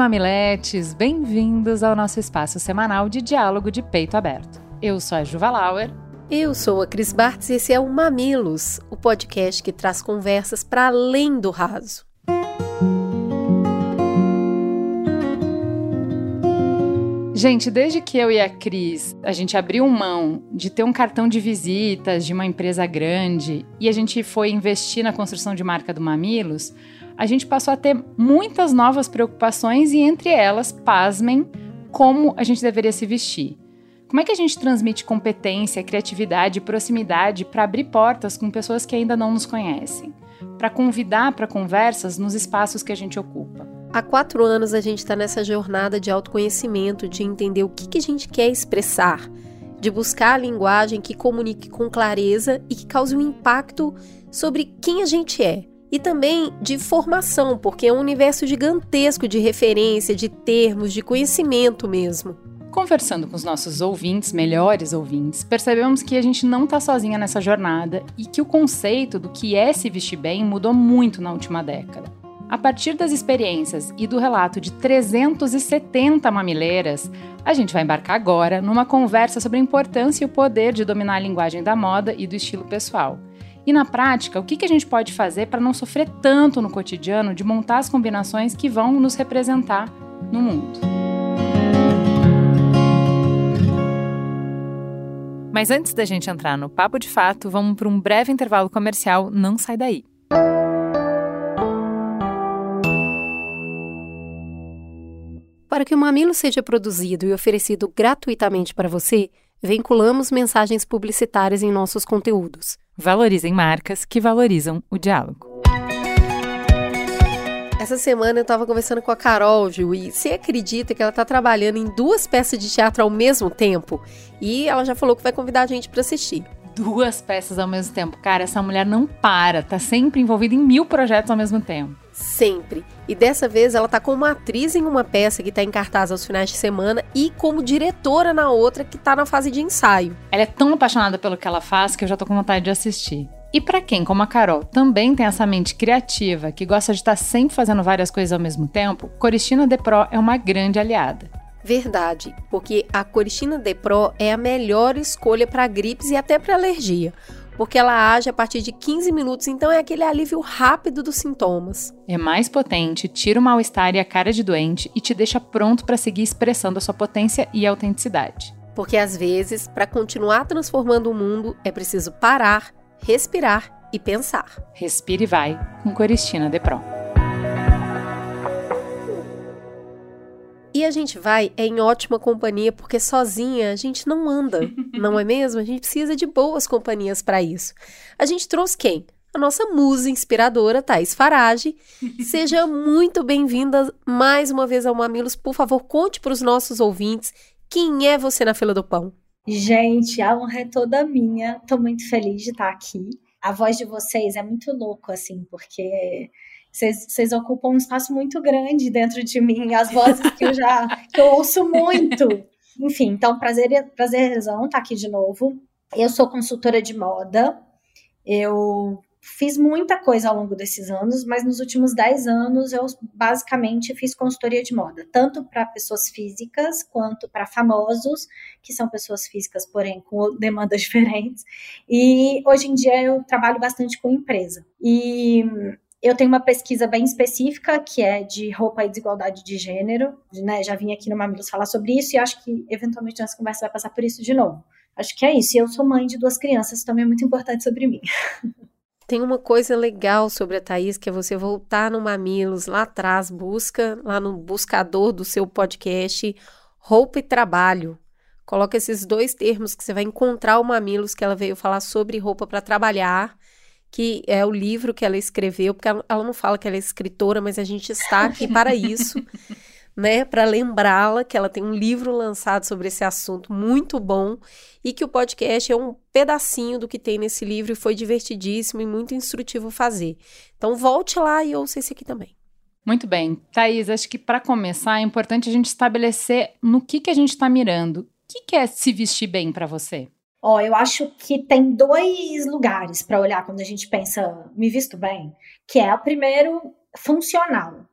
mamiletes, bem-vindos ao nosso espaço semanal de diálogo de peito aberto. Eu sou a Juva Lauer. Eu sou a Cris Bartz e esse é o Mamilos, o podcast que traz conversas para além do raso. Gente, desde que eu e a Cris, a gente abriu mão de ter um cartão de visitas de uma empresa grande e a gente foi investir na construção de marca do Mamilos, a gente passou a ter muitas novas preocupações e entre elas, pasmem, como a gente deveria se vestir. Como é que a gente transmite competência, criatividade e proximidade para abrir portas com pessoas que ainda não nos conhecem? Para convidar para conversas nos espaços que a gente ocupa? Há quatro anos a gente está nessa jornada de autoconhecimento, de entender o que, que a gente quer expressar, de buscar a linguagem que comunique com clareza e que cause um impacto sobre quem a gente é e também de formação, porque é um universo gigantesco de referência, de termos, de conhecimento mesmo. Conversando com os nossos ouvintes, melhores ouvintes, percebemos que a gente não está sozinha nessa jornada e que o conceito do que é se vestir bem mudou muito na última década. A partir das experiências e do relato de 370 mamileiras, a gente vai embarcar agora numa conversa sobre a importância e o poder de dominar a linguagem da moda e do estilo pessoal e na prática, o que, que a gente pode fazer para não sofrer tanto no cotidiano de montar as combinações que vão nos representar no mundo? Mas antes da gente entrar no papo de fato, vamos para um breve intervalo comercial. Não sai daí. Para que o Mamilo seja produzido e oferecido gratuitamente para você, vinculamos mensagens publicitárias em nossos conteúdos. Valorizem marcas que valorizam o diálogo. Essa semana eu estava conversando com a Carol, Gil, e você acredita que ela está trabalhando em duas peças de teatro ao mesmo tempo? E ela já falou que vai convidar a gente para assistir. Duas peças ao mesmo tempo. Cara, essa mulher não para, tá sempre envolvida em mil projetos ao mesmo tempo. Sempre. E dessa vez ela tá como atriz em uma peça que tá em cartaz aos finais de semana e como diretora na outra que tá na fase de ensaio. Ela é tão apaixonada pelo que ela faz que eu já tô com vontade de assistir. E para quem, como a Carol, também tem essa mente criativa, que gosta de estar tá sempre fazendo várias coisas ao mesmo tempo, Coristina De Pro é uma grande aliada. Verdade, porque a Coristina De Pro é a melhor escolha para gripes e até para alergia porque ela age a partir de 15 minutos, então é aquele alívio rápido dos sintomas. É mais potente, tira o mal-estar e a cara de doente e te deixa pronto para seguir expressando a sua potência e autenticidade. Porque às vezes, para continuar transformando o mundo, é preciso parar, respirar e pensar. Respire e vai com Coristina De E a gente vai é em ótima companhia, porque sozinha a gente não anda, não é mesmo? A gente precisa de boas companhias para isso. A gente trouxe quem? A nossa musa inspiradora, Thais Farage. Seja muito bem-vinda mais uma vez ao Mamilos. Por favor, conte para os nossos ouvintes quem é você na fila do pão. Gente, a honra é toda minha. Estou muito feliz de estar aqui. A voz de vocês é muito louco, assim, porque vocês ocupam um espaço muito grande dentro de mim, as vozes que eu já que eu ouço muito. Enfim, então prazer, prazerzão estar tá aqui de novo. Eu sou consultora de moda. Eu fiz muita coisa ao longo desses anos, mas nos últimos 10 anos eu basicamente fiz consultoria de moda, tanto para pessoas físicas quanto para famosos, que são pessoas físicas, porém com demandas diferentes. E hoje em dia eu trabalho bastante com empresa. E eu tenho uma pesquisa bem específica, que é de roupa e desigualdade de gênero. Né? Já vim aqui no Mamilos falar sobre isso e acho que, eventualmente, nossa conversa vai passar por isso de novo. Acho que é isso. E eu sou mãe de duas crianças, também é muito importante sobre mim. Tem uma coisa legal sobre a Thaís, que é você voltar no Mamilos, lá atrás, busca lá no buscador do seu podcast, roupa e trabalho. Coloca esses dois termos que você vai encontrar o Mamilos, que ela veio falar sobre roupa para trabalhar que é o livro que ela escreveu, porque ela, ela, não fala que ela é escritora, mas a gente está aqui para isso. né, para lembrá-la que ela tem um livro lançado sobre esse assunto muito bom e que o podcast é um pedacinho do que tem nesse livro e foi divertidíssimo e muito instrutivo fazer. Então volte lá e ouça esse aqui também. Muito bem. Thaís, acho que para começar é importante a gente estabelecer no que, que a gente está mirando. O que, que é se vestir bem para você? Ó, eu acho que tem dois lugares para olhar quando a gente pensa me visto bem, que é o primeiro funcional.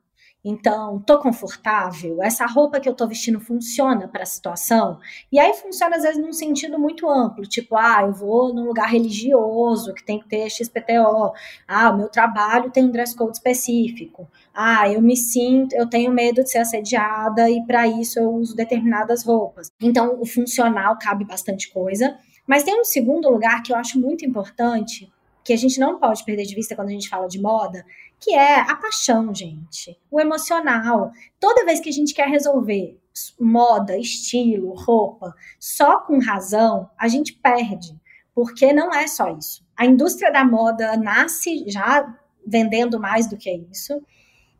Então, tô confortável? Essa roupa que eu tô vestindo funciona para a situação? E aí funciona às vezes num sentido muito amplo, tipo, ah, eu vou num lugar religioso que tem que ter XPTO. Ah, o meu trabalho tem um dress code específico. Ah, eu me sinto, eu tenho medo de ser assediada e para isso eu uso determinadas roupas. Então, o funcional cabe bastante coisa. Mas tem um segundo lugar que eu acho muito importante, que a gente não pode perder de vista quando a gente fala de moda, que é a paixão, gente. O emocional. Toda vez que a gente quer resolver moda, estilo, roupa, só com razão, a gente perde. Porque não é só isso. A indústria da moda nasce já vendendo mais do que isso.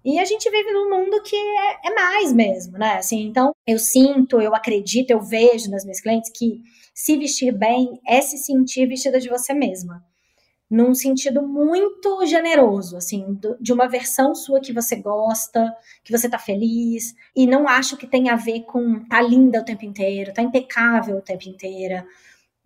E a gente vive num mundo que é, é, mais mesmo, né? Assim, então, eu sinto, eu acredito, eu vejo nas minhas clientes que se vestir bem é se sentir vestida de você mesma num sentido muito generoso, assim, de uma versão sua que você gosta, que você tá feliz, e não acho que tem a ver com tá linda o tempo inteiro, tá impecável o tempo inteiro,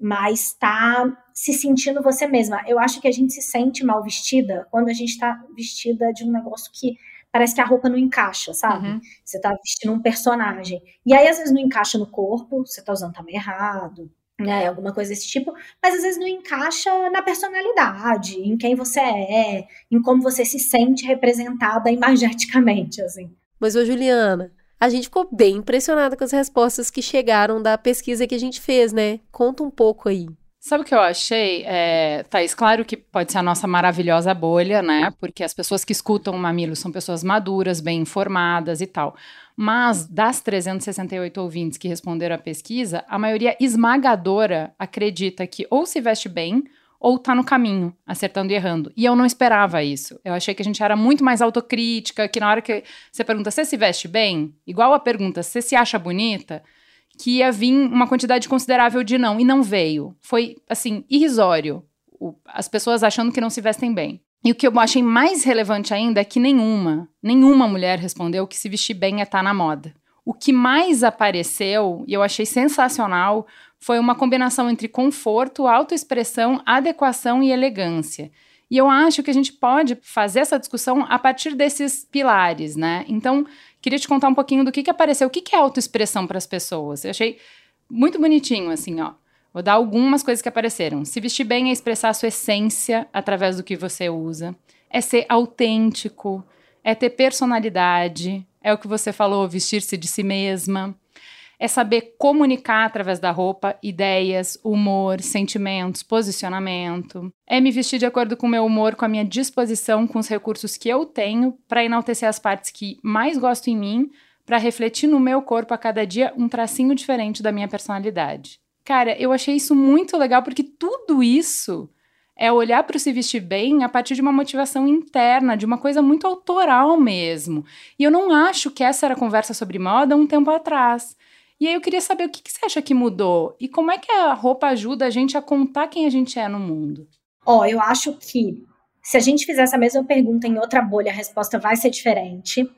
mas tá se sentindo você mesma. Eu acho que a gente se sente mal vestida quando a gente tá vestida de um negócio que parece que a roupa não encaixa, sabe? Uhum. Você tá vestindo um personagem. E aí, às vezes, não encaixa no corpo, você tá usando também errado, né, alguma coisa desse tipo, mas às vezes não encaixa na personalidade, em quem você é, em como você se sente representada imageticamente, assim. Mas, ô Juliana, a gente ficou bem impressionada com as respostas que chegaram da pesquisa que a gente fez, né? Conta um pouco aí. Sabe o que eu achei, é, Thaís? Claro que pode ser a nossa maravilhosa bolha, né? Porque as pessoas que escutam o Mamilo são pessoas maduras, bem informadas e tal. Mas das 368 ouvintes que responderam à pesquisa, a maioria esmagadora acredita que ou se veste bem ou tá no caminho, acertando e errando. E eu não esperava isso. Eu achei que a gente era muito mais autocrítica, que na hora que você pergunta, você se veste bem? Igual a pergunta, você se acha bonita? Que ia vir uma quantidade considerável de não, e não veio. Foi, assim, irrisório. O, as pessoas achando que não se vestem bem. E o que eu achei mais relevante ainda é que nenhuma, nenhuma mulher respondeu que se vestir bem é estar tá na moda. O que mais apareceu, e eu achei sensacional, foi uma combinação entre conforto, autoexpressão, adequação e elegância. E eu acho que a gente pode fazer essa discussão a partir desses pilares, né? Então, queria te contar um pouquinho do que, que apareceu, o que, que é autoexpressão para as pessoas. Eu achei muito bonitinho, assim, ó. Vou dar algumas coisas que apareceram. Se vestir bem é expressar a sua essência através do que você usa. É ser autêntico. É ter personalidade. É o que você falou, vestir-se de si mesma. É saber comunicar através da roupa ideias, humor, sentimentos, posicionamento. É me vestir de acordo com o meu humor, com a minha disposição, com os recursos que eu tenho para enaltecer as partes que mais gosto em mim, para refletir no meu corpo a cada dia um tracinho diferente da minha personalidade. Cara, eu achei isso muito legal porque tudo isso é olhar para o se vestir bem a partir de uma motivação interna, de uma coisa muito autoral mesmo. E eu não acho que essa era conversa sobre moda um tempo atrás. E aí eu queria saber o que, que você acha que mudou e como é que a roupa ajuda a gente a contar quem a gente é no mundo. Ó, oh, eu acho que se a gente fizer essa mesma pergunta em outra bolha, a resposta vai ser diferente.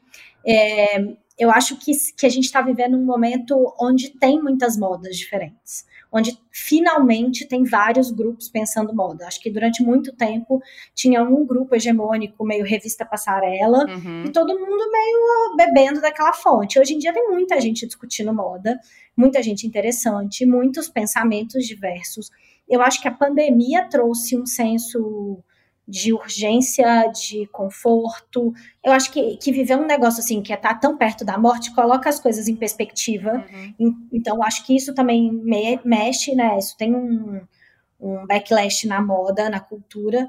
É, eu acho que, que a gente está vivendo um momento onde tem muitas modas diferentes onde finalmente tem vários grupos pensando moda. Acho que durante muito tempo tinha um grupo hegemônico, meio revista passarela, uhum. e todo mundo meio bebendo daquela fonte. Hoje em dia tem muita gente discutindo moda, muita gente interessante, muitos pensamentos diversos. Eu acho que a pandemia trouxe um senso de urgência, de conforto. Eu acho que, que viver um negócio assim, que é estar tá tão perto da morte, coloca as coisas em perspectiva. Uhum. Então, acho que isso também me, mexe, né? Isso tem um, um backlash na moda, na cultura.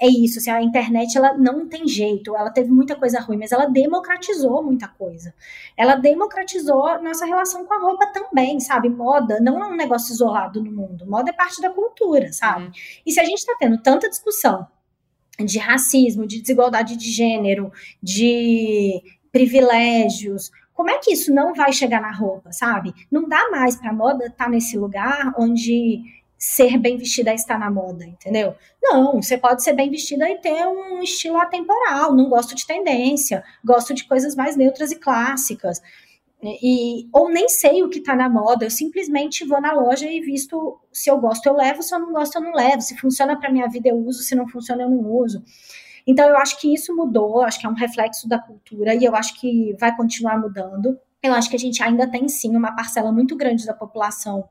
É isso, assim, a internet ela não tem jeito, ela teve muita coisa ruim, mas ela democratizou muita coisa. Ela democratizou nossa relação com a roupa também, sabe? Moda não é um negócio isolado no mundo, moda é parte da cultura, sabe? Uhum. E se a gente está tendo tanta discussão de racismo, de desigualdade de gênero, de privilégios, como é que isso não vai chegar na roupa, sabe? Não dá mais para moda estar tá nesse lugar onde ser bem vestida está na moda, entendeu? Não, você pode ser bem vestida e ter um estilo atemporal, não gosto de tendência, gosto de coisas mais neutras e clássicas. E, ou nem sei o que está na moda, eu simplesmente vou na loja e visto se eu gosto eu levo, se eu não gosto eu não levo, se funciona para minha vida eu uso, se não funciona eu não uso. Então eu acho que isso mudou, acho que é um reflexo da cultura e eu acho que vai continuar mudando. Eu acho que a gente ainda tem sim uma parcela muito grande da população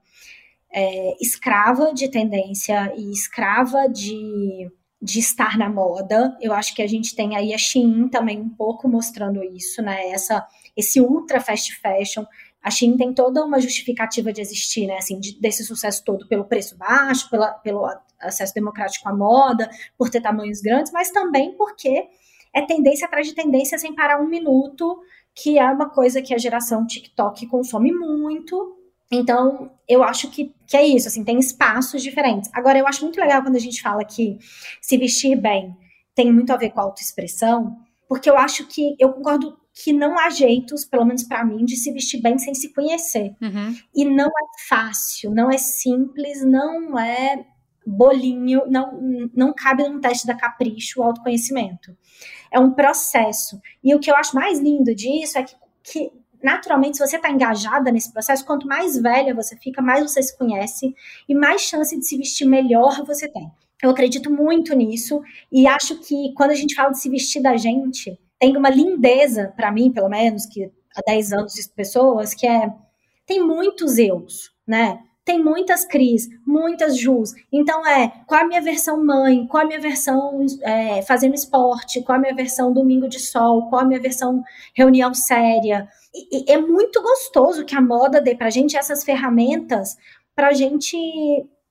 é, escrava de tendência e escrava de, de estar na moda. Eu acho que a gente tem aí a Shein também um pouco mostrando isso, né? Essa, esse ultra fast fashion. A Shein tem toda uma justificativa de existir, né? Assim, de, desse sucesso todo pelo preço baixo, pela, pelo acesso democrático à moda, por ter tamanhos grandes, mas também porque é tendência atrás de tendência sem parar um minuto, que é uma coisa que a geração TikTok consome muito, então, eu acho que, que é isso, assim, tem espaços diferentes. Agora, eu acho muito legal quando a gente fala que se vestir bem tem muito a ver com autoexpressão, porque eu acho que, eu concordo que não há jeitos, pelo menos para mim, de se vestir bem sem se conhecer. Uhum. E não é fácil, não é simples, não é bolinho, não, não cabe num teste da capricho o autoconhecimento. É um processo. E o que eu acho mais lindo disso é que, que naturalmente, se você está engajada nesse processo, quanto mais velha você fica, mais você se conhece e mais chance de se vestir melhor você tem. Eu acredito muito nisso e acho que quando a gente fala de se vestir da gente, tem uma lindeza, para mim, pelo menos, que há 10 anos de pessoas, que é. Tem muitos eus, né? tem muitas Cris, muitas Jus. Então é qual a minha versão mãe, qual a minha versão é, fazendo esporte, qual a minha versão domingo de sol, qual a minha versão reunião séria. E, e é muito gostoso que a moda dê pra gente essas ferramentas pra gente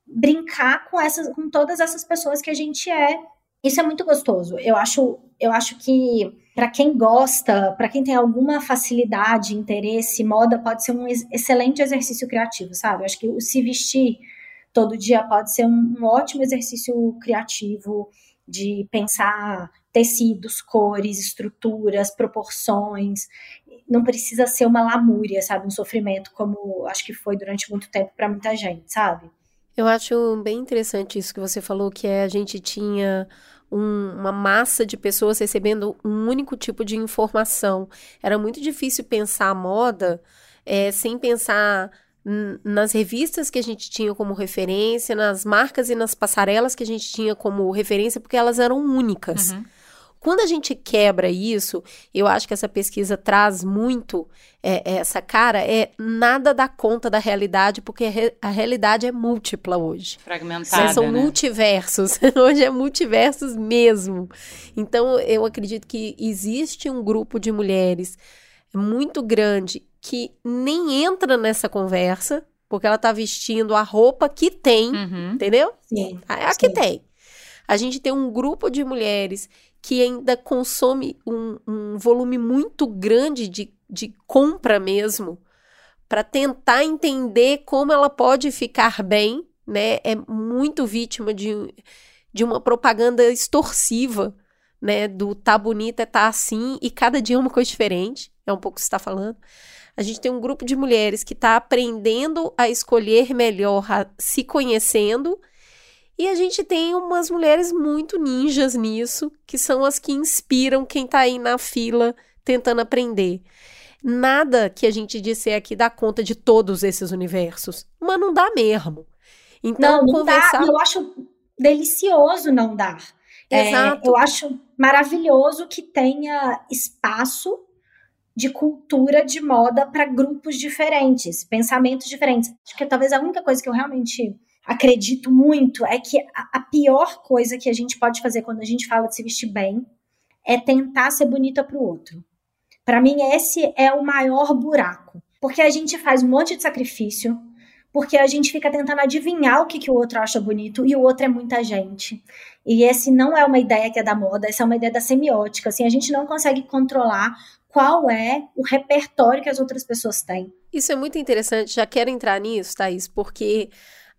brincar com essas com todas essas pessoas que a gente é. Isso é muito gostoso. Eu acho, eu acho que para quem gosta, para quem tem alguma facilidade, interesse, moda pode ser um excelente exercício criativo, sabe? Eu acho que o se vestir todo dia pode ser um, um ótimo exercício criativo de pensar tecidos, cores, estruturas, proporções. Não precisa ser uma lamúria, sabe? Um sofrimento como acho que foi durante muito tempo para muita gente, sabe? Eu acho bem interessante isso que você falou, que é a gente tinha um, uma massa de pessoas recebendo um único tipo de informação. Era muito difícil pensar a moda é, sem pensar nas revistas que a gente tinha como referência, nas marcas e nas passarelas que a gente tinha como referência, porque elas eram únicas. Uhum. Quando a gente quebra isso, eu acho que essa pesquisa traz muito é, é essa cara, é nada dá conta da realidade, porque a, re, a realidade é múltipla hoje. Fragmentada, São né? multiversos. hoje é multiversos mesmo. Então, eu acredito que existe um grupo de mulheres muito grande que nem entra nessa conversa, porque ela tá vestindo a roupa que tem, uhum. entendeu? Sim. É a sim. que tem. A gente tem um grupo de mulheres que ainda consome um, um volume muito grande de, de compra mesmo, para tentar entender como ela pode ficar bem, né? É muito vítima de, de uma propaganda extorsiva, né? Do tá bonita, tá assim, e cada dia é uma coisa diferente. É um pouco que está falando. A gente tem um grupo de mulheres que está aprendendo a escolher melhor, a, se conhecendo e a gente tem umas mulheres muito ninjas nisso, que são as que inspiram quem tá aí na fila tentando aprender. Nada que a gente disser aqui dá conta de todos esses universos, mas não dá mesmo. Então, não, não conversar... dá, eu acho delicioso não dar. Exato. É, eu acho maravilhoso que tenha espaço de cultura de moda para grupos diferentes, pensamentos diferentes. Acho que talvez a única coisa que eu realmente acredito muito é que a, pior coisa que a gente pode fazer quando a gente fala de se vestir bem é tentar ser bonita para o outro. Para mim, esse é o maior buraco. Porque a gente faz um monte de sacrifício, porque a gente fica tentando adivinhar o que, que o outro acha bonito e o outro é muita gente. E esse não é uma ideia que é da moda, essa é uma ideia da semiótica. Assim, a gente não consegue controlar qual é o repertório que as outras pessoas têm. Isso é muito interessante, já quero entrar nisso, Thaís, porque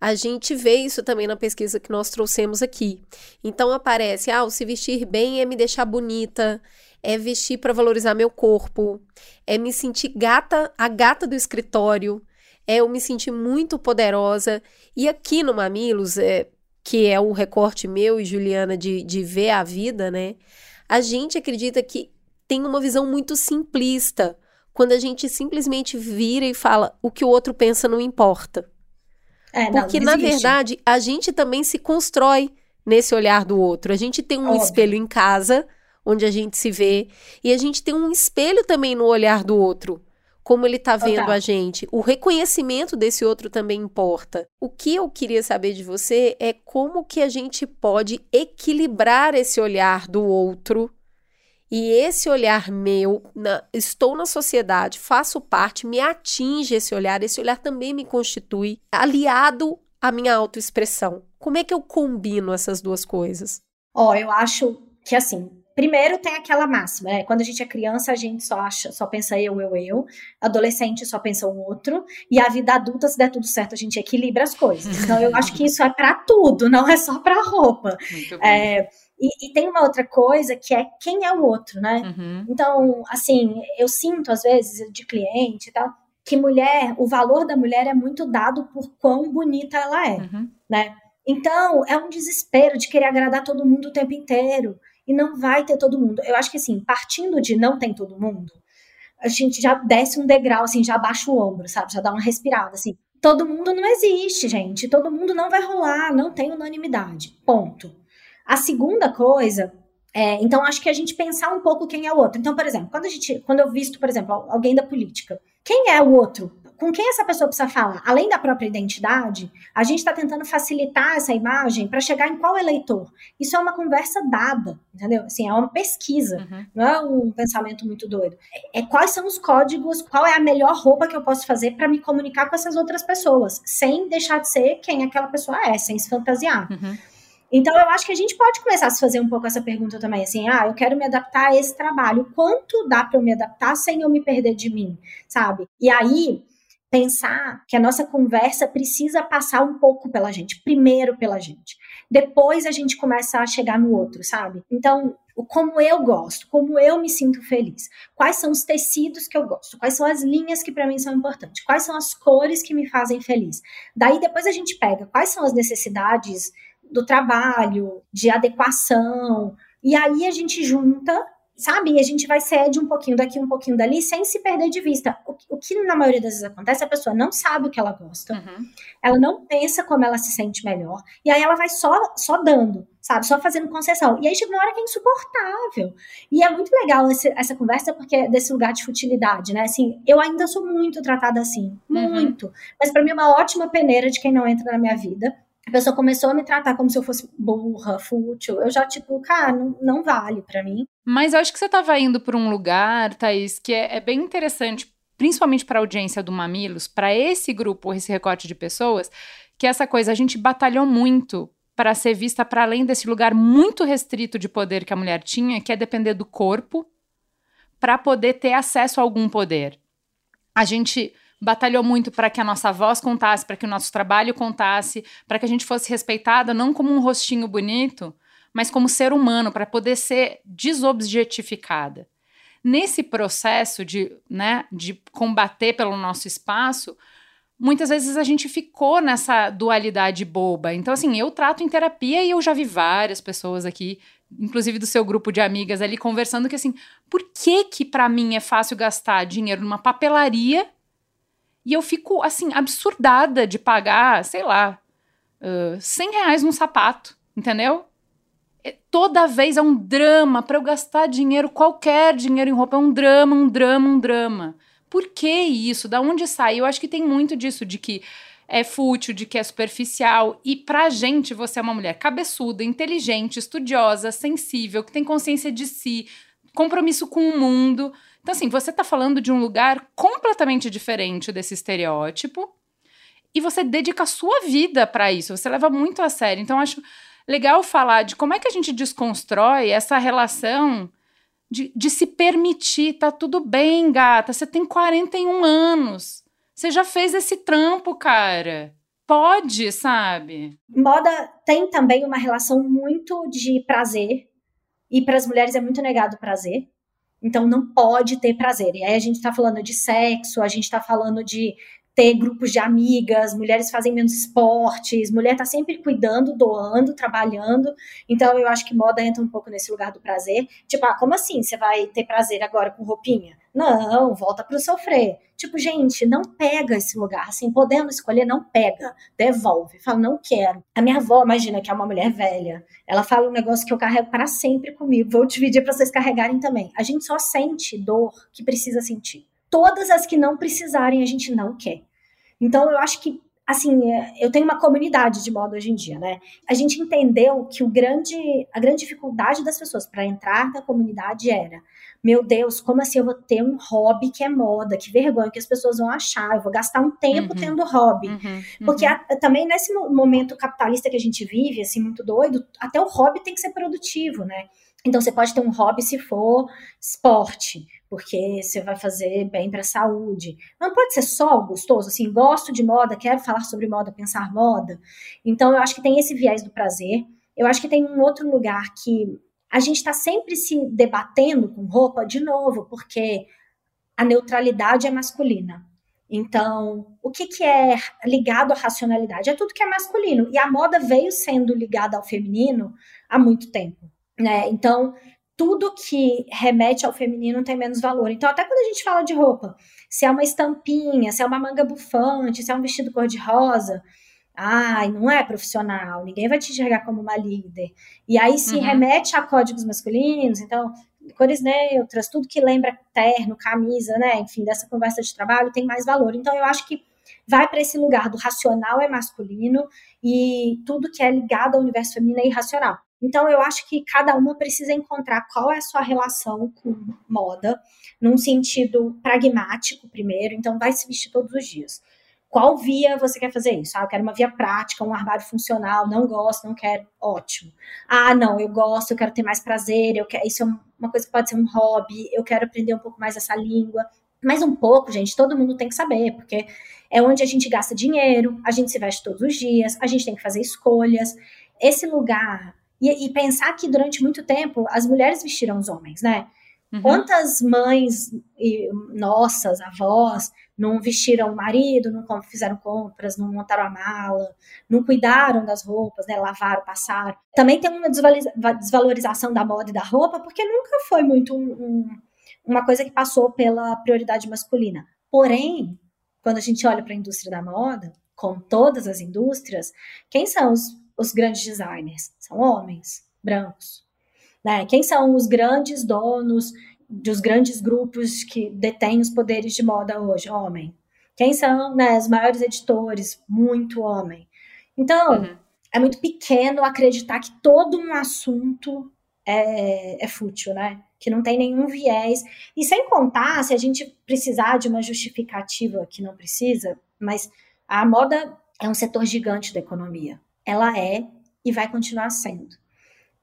a gente vê isso também na pesquisa que nós trouxemos aqui. Então aparece, ah, o se vestir bem é me deixar bonita, é vestir para valorizar meu corpo, é me sentir gata, a gata do escritório, é eu me sentir muito poderosa. E aqui no Mamilos, é, que é um recorte meu e Juliana de, de ver a vida, né? A gente acredita que tem uma visão muito simplista quando a gente simplesmente vira e fala o que o outro pensa não importa. É, Porque, não na verdade, a gente também se constrói nesse olhar do outro. A gente tem um Óbvio. espelho em casa, onde a gente se vê, e a gente tem um espelho também no olhar do outro. Como ele está vendo a gente. O reconhecimento desse outro também importa. O que eu queria saber de você é como que a gente pode equilibrar esse olhar do outro e esse olhar meu, na, estou na sociedade, faço parte, me atinge esse olhar, esse olhar também me constitui aliado à minha autoexpressão. Como é que eu combino essas duas coisas? Ó, oh, eu acho que assim, primeiro tem aquela máxima, né? Quando a gente é criança, a gente só acha, só pensa eu, eu, eu. Adolescente só pensa o outro. E a vida adulta, se der tudo certo, a gente equilibra as coisas. Então eu acho que isso é para tudo, não é só para roupa. Muito bom. É, e, e, tem uma outra coisa que é quem é o outro, né? Uhum. Então, assim, eu sinto às vezes de cliente e tal, que mulher, o valor da mulher é muito dado por quão bonita ela é, uhum. né? Então, é um desespero de querer agradar todo mundo o tempo inteiro. E não vai ter todo mundo. Eu acho que, assim, partindo de não tem todo mundo, a gente já desce um degrau, assim, já abaixa o ombro, sabe? Já dá uma respirada, assim. Todo mundo não existe, gente. Todo mundo não vai rolar, não tem unanimidade. Ponto. A segunda coisa é, então, acho que a gente pensar um pouco quem é o outro. Então, por exemplo, quando, a gente, quando eu visto, por exemplo, alguém da política, quem é o outro? Com quem essa pessoa precisa falar? Além da própria identidade, a gente está tentando facilitar essa imagem para chegar em qual eleitor. Isso é uma conversa dada, entendeu? Assim, é uma pesquisa, uhum. não é um pensamento muito doido. É, é, quais são os códigos, qual é a melhor roupa que eu posso fazer para me comunicar com essas outras pessoas, sem deixar de ser quem aquela pessoa é, sem se fantasiar. Uhum. Então, eu acho que a gente pode começar a se fazer um pouco essa pergunta também, assim, ah, eu quero me adaptar a esse trabalho, quanto dá para eu me adaptar sem eu me perder de mim, sabe? E aí, pensar que a nossa conversa precisa passar um pouco pela gente, primeiro pela gente. Depois a gente começa a chegar no outro, sabe? Então, como eu gosto, como eu me sinto feliz, quais são os tecidos que eu gosto, quais são as linhas que para mim são importantes, quais são as cores que me fazem feliz. Daí depois a gente pega quais são as necessidades do trabalho, de adequação. E aí a gente junta, sabe? E a gente vai cede um pouquinho daqui, um pouquinho dali, sem se perder de vista. O, o que na maioria das vezes acontece, a pessoa não sabe o que ela gosta, uhum. ela não pensa como ela se sente melhor, e aí ela vai só, só dando, sabe? Só fazendo concessão. E aí chega uma hora que é insuportável. E é muito legal esse, essa conversa, porque é desse lugar de futilidade, né? Assim, eu ainda sou muito tratada assim, uhum. muito. Mas para mim é uma ótima peneira de quem não entra na minha vida a pessoa começou a me tratar como se eu fosse burra, fútil. Eu já, tipo, cara, não, não vale para mim. Mas eu acho que você tava indo por um lugar, Thaís, que é, é bem interessante, principalmente para a audiência do Mamilos, para esse grupo, esse recorte de pessoas, que essa coisa, a gente batalhou muito para ser vista para além desse lugar muito restrito de poder que a mulher tinha, que é depender do corpo, para poder ter acesso a algum poder. A gente batalhou muito para que a nossa voz contasse, para que o nosso trabalho contasse, para que a gente fosse respeitada não como um rostinho bonito, mas como ser humano, para poder ser desobjetificada. Nesse processo de, né, de combater pelo nosso espaço, muitas vezes a gente ficou nessa dualidade boba. Então, assim, eu trato em terapia e eu já vi várias pessoas aqui, inclusive do seu grupo de amigas ali, conversando que, assim, por que que para mim é fácil gastar dinheiro numa papelaria e eu fico, assim, absurdada de pagar, sei lá, uh, 100 reais num sapato, entendeu? É, toda vez é um drama para eu gastar dinheiro, qualquer dinheiro em roupa, é um drama, um drama, um drama. Por que isso? Da onde sai? Eu acho que tem muito disso, de que é fútil, de que é superficial. E pra gente, você é uma mulher cabeçuda, inteligente, estudiosa, sensível, que tem consciência de si, compromisso com o mundo. Então, assim, você está falando de um lugar completamente diferente desse estereótipo e você dedica a sua vida para isso, você leva muito a sério. Então, acho legal falar de como é que a gente desconstrói essa relação de, de se permitir, tá tudo bem, gata, você tem 41 anos, você já fez esse trampo, cara. Pode, sabe? Moda tem também uma relação muito de prazer, e para as mulheres é muito negado prazer Então não pode ter prazer. E aí a gente está falando de sexo, a gente está falando de ter grupos de amigas, mulheres fazem menos esportes, mulher tá sempre cuidando, doando, trabalhando. Então eu acho que moda entra um pouco nesse lugar do prazer. Tipo, ah, como assim? Você vai ter prazer agora com roupinha? Não, volta pro sofrer. Tipo, gente, não pega esse lugar. Assim, podendo escolher, não pega. Devolve. Fala, não quero. A minha avó, imagina que é uma mulher velha. Ela fala um negócio que eu carrego para sempre comigo. Vou dividir para vocês carregarem também. A gente só sente dor que precisa sentir. Todas as que não precisarem, a gente não quer. Então, eu acho que, assim, é, eu tenho uma comunidade de moda hoje em dia, né? A gente entendeu que o grande, a grande dificuldade das pessoas para entrar na comunidade era: meu Deus, como assim eu vou ter um hobby que é moda? Que vergonha que as pessoas vão achar. Eu vou gastar um tempo uhum. tendo hobby. Uhum. Uhum. Porque a, também nesse momento capitalista que a gente vive, assim, muito doido, até o hobby tem que ser produtivo, né? Então, você pode ter um hobby se for esporte, porque você vai fazer bem para a saúde. Não pode ser só gostoso, assim, gosto de moda, quero falar sobre moda, pensar moda. Então, eu acho que tem esse viés do prazer. Eu acho que tem um outro lugar que a gente está sempre se debatendo com roupa de novo, porque a neutralidade é masculina. Então, o que, que é ligado à racionalidade? É tudo que é masculino. E a moda veio sendo ligada ao feminino há muito tempo né? Então, tudo que remete ao feminino tem menos valor. Então, até quando a gente fala de roupa, se é uma estampinha, se é uma manga bufante, se é um vestido cor-de-rosa, ai, não é profissional, ninguém vai te enxergar como uma líder. E aí se uhum. remete a códigos masculinos, então, cores neutras, tudo que lembra terno, camisa, né? Enfim, dessa conversa de trabalho tem mais valor. Então, eu acho que vai para esse lugar do racional é masculino e tudo que é ligado ao universo feminino é irracional. Então, eu acho que cada uma precisa encontrar qual é a sua relação com moda, num sentido pragmático, primeiro. Então, vai se vestir todos os dias. Qual via você quer fazer isso? Ah, eu quero uma via prática, um armário funcional, não gosto, não quero. Ótimo. Ah, não, eu gosto, eu quero ter mais prazer, eu quero, isso é uma coisa que pode ser um hobby, eu quero aprender um pouco mais essa língua. Mas um pouco, gente, todo mundo tem que saber, porque é onde a gente gasta dinheiro, a gente se veste todos os dias, a gente tem que fazer escolhas. Esse lugar e, e, pensar que durante muito tempo as mulheres vestiram os homens, né? Uhum. Quantas mães e nossas, avós, não vestiram o marido, não fizeram compras, não montaram a mala, não cuidaram das roupas, né? Lavaram, passaram. Também tem uma desvalorização da moda e da roupa, porque nunca foi muito um, um, uma coisa que passou pela prioridade masculina. Porém, quando a gente olha para a indústria da moda, como todas as indústrias, quem são os os grandes designers? São homens brancos. Né? Quem são os grandes donos dos grandes grupos que detêm os poderes de moda hoje? Homem. Quem são né, os maiores editores? Muito homem. Então, uhum. é muito pequeno acreditar que todo um assunto é, é fútil, né? Que não tem nenhum viés. E sem contar, se a gente precisar de uma justificativa que não precisa, mas a moda é um setor gigante da economia ela é e vai continuar sendo.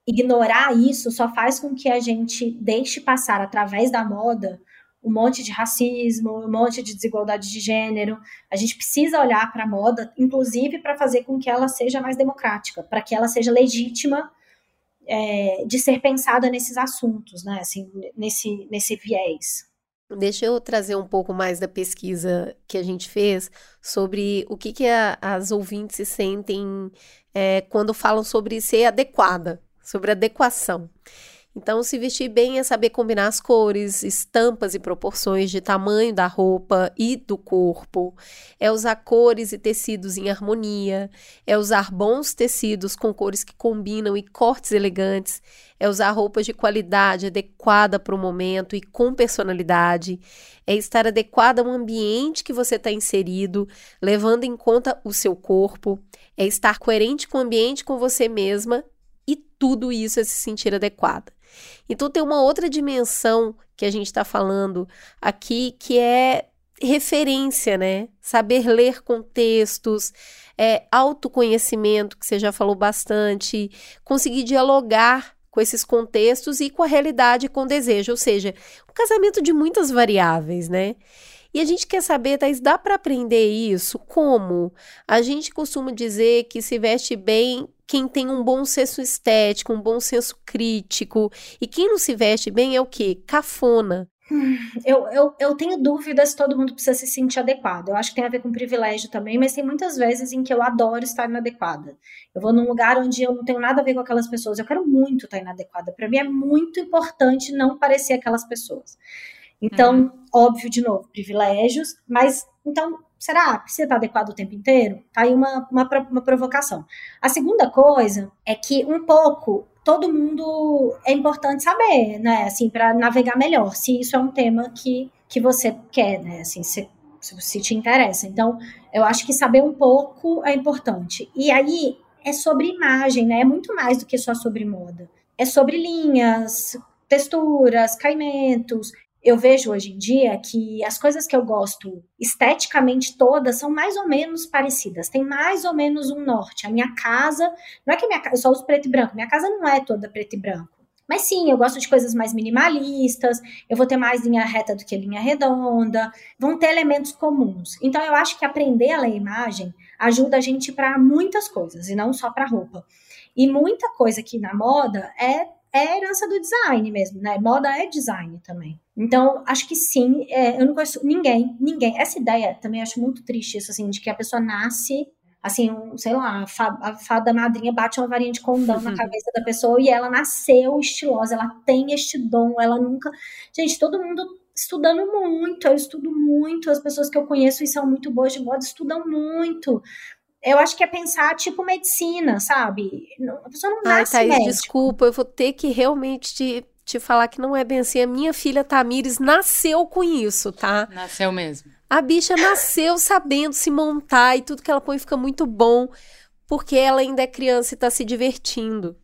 Ignorar isso só faz com que a gente deixe passar através da moda um monte de racismo, um monte de desigualdade de gênero. A gente precisa olhar para a moda, inclusive para fazer com que ela seja mais democrática, para que ela seja legítima é, de ser pensada nesses assuntos, né? Assim, nesse, nesse viés. Deixa eu trazer um pouco mais da pesquisa que a gente fez sobre o que, que a, as ouvintes se sentem é, quando falam sobre ser adequada, sobre adequação. Então, se vestir bem é saber combinar as cores, estampas e proporções de tamanho da roupa e do corpo, é usar cores e tecidos em harmonia, é usar bons tecidos com cores que combinam e cortes elegantes, é usar roupas de qualidade adequada para o momento e com personalidade, é estar adequada ao ambiente que você está inserido, levando em conta o seu corpo, é estar coerente com o ambiente, com você mesma e tudo isso é se sentir adequada. Então tem uma outra dimensão que a gente está falando aqui que é referência, né? Saber ler contextos, é, autoconhecimento, que você já falou bastante, conseguir dialogar com esses contextos e com a realidade com o desejo, ou seja, um casamento de muitas variáveis, né? E a gente quer saber, Thais, dá para aprender isso? Como? A gente costuma dizer que se veste bem quem tem um bom senso estético, um bom senso crítico. E quem não se veste bem é o quê? Cafona. Eu, eu, eu tenho dúvidas se todo mundo precisa se sentir adequado. Eu acho que tem a ver com privilégio também, mas tem muitas vezes em que eu adoro estar inadequada. Eu vou num lugar onde eu não tenho nada a ver com aquelas pessoas. Eu quero muito estar inadequada. Para mim é muito importante não parecer aquelas pessoas. Então, uhum. óbvio, de novo, privilégios, mas então, será que você está adequado o tempo inteiro? Tá aí uma, uma, uma provocação. A segunda coisa é que um pouco todo mundo é importante saber, né? Assim, para navegar melhor, se isso é um tema que, que você quer, né? Assim, se, se te interessa. Então, eu acho que saber um pouco é importante. E aí é sobre imagem, né? É muito mais do que só sobre moda. É sobre linhas, texturas, caimentos eu vejo hoje em dia que as coisas que eu gosto esteticamente todas são mais ou menos parecidas, tem mais ou menos um norte. A minha casa, não é que minha eu só uso preto e branco, minha casa não é toda preto e branco. Mas sim, eu gosto de coisas mais minimalistas, eu vou ter mais linha reta do que linha redonda, vão ter elementos comuns. Então eu acho que aprender a ler imagem ajuda a gente para muitas coisas, e não só para roupa. E muita coisa aqui na moda é é herança do design mesmo, né? Moda é design também. Então, acho que sim, é, eu não conheço ninguém, ninguém. Essa ideia também acho muito triste, isso, assim, de que a pessoa nasce, assim, um, sei lá, a, fa, a fada madrinha bate uma varinha de condão na cabeça da pessoa e ela nasceu estilosa, ela tem este dom, ela nunca. Gente, todo mundo estudando muito, eu estudo muito, as pessoas que eu conheço e são muito boas de moda estudam muito eu acho que é pensar tipo medicina, sabe? A pessoa não nasce Ai, Thaís, desculpa, eu vou ter que realmente te, te falar que não é bem assim. A minha filha Tamires nasceu com isso, tá? Nasceu mesmo. A bicha nasceu sabendo se montar e tudo que ela põe fica muito bom, porque ela ainda é criança e tá se divertindo.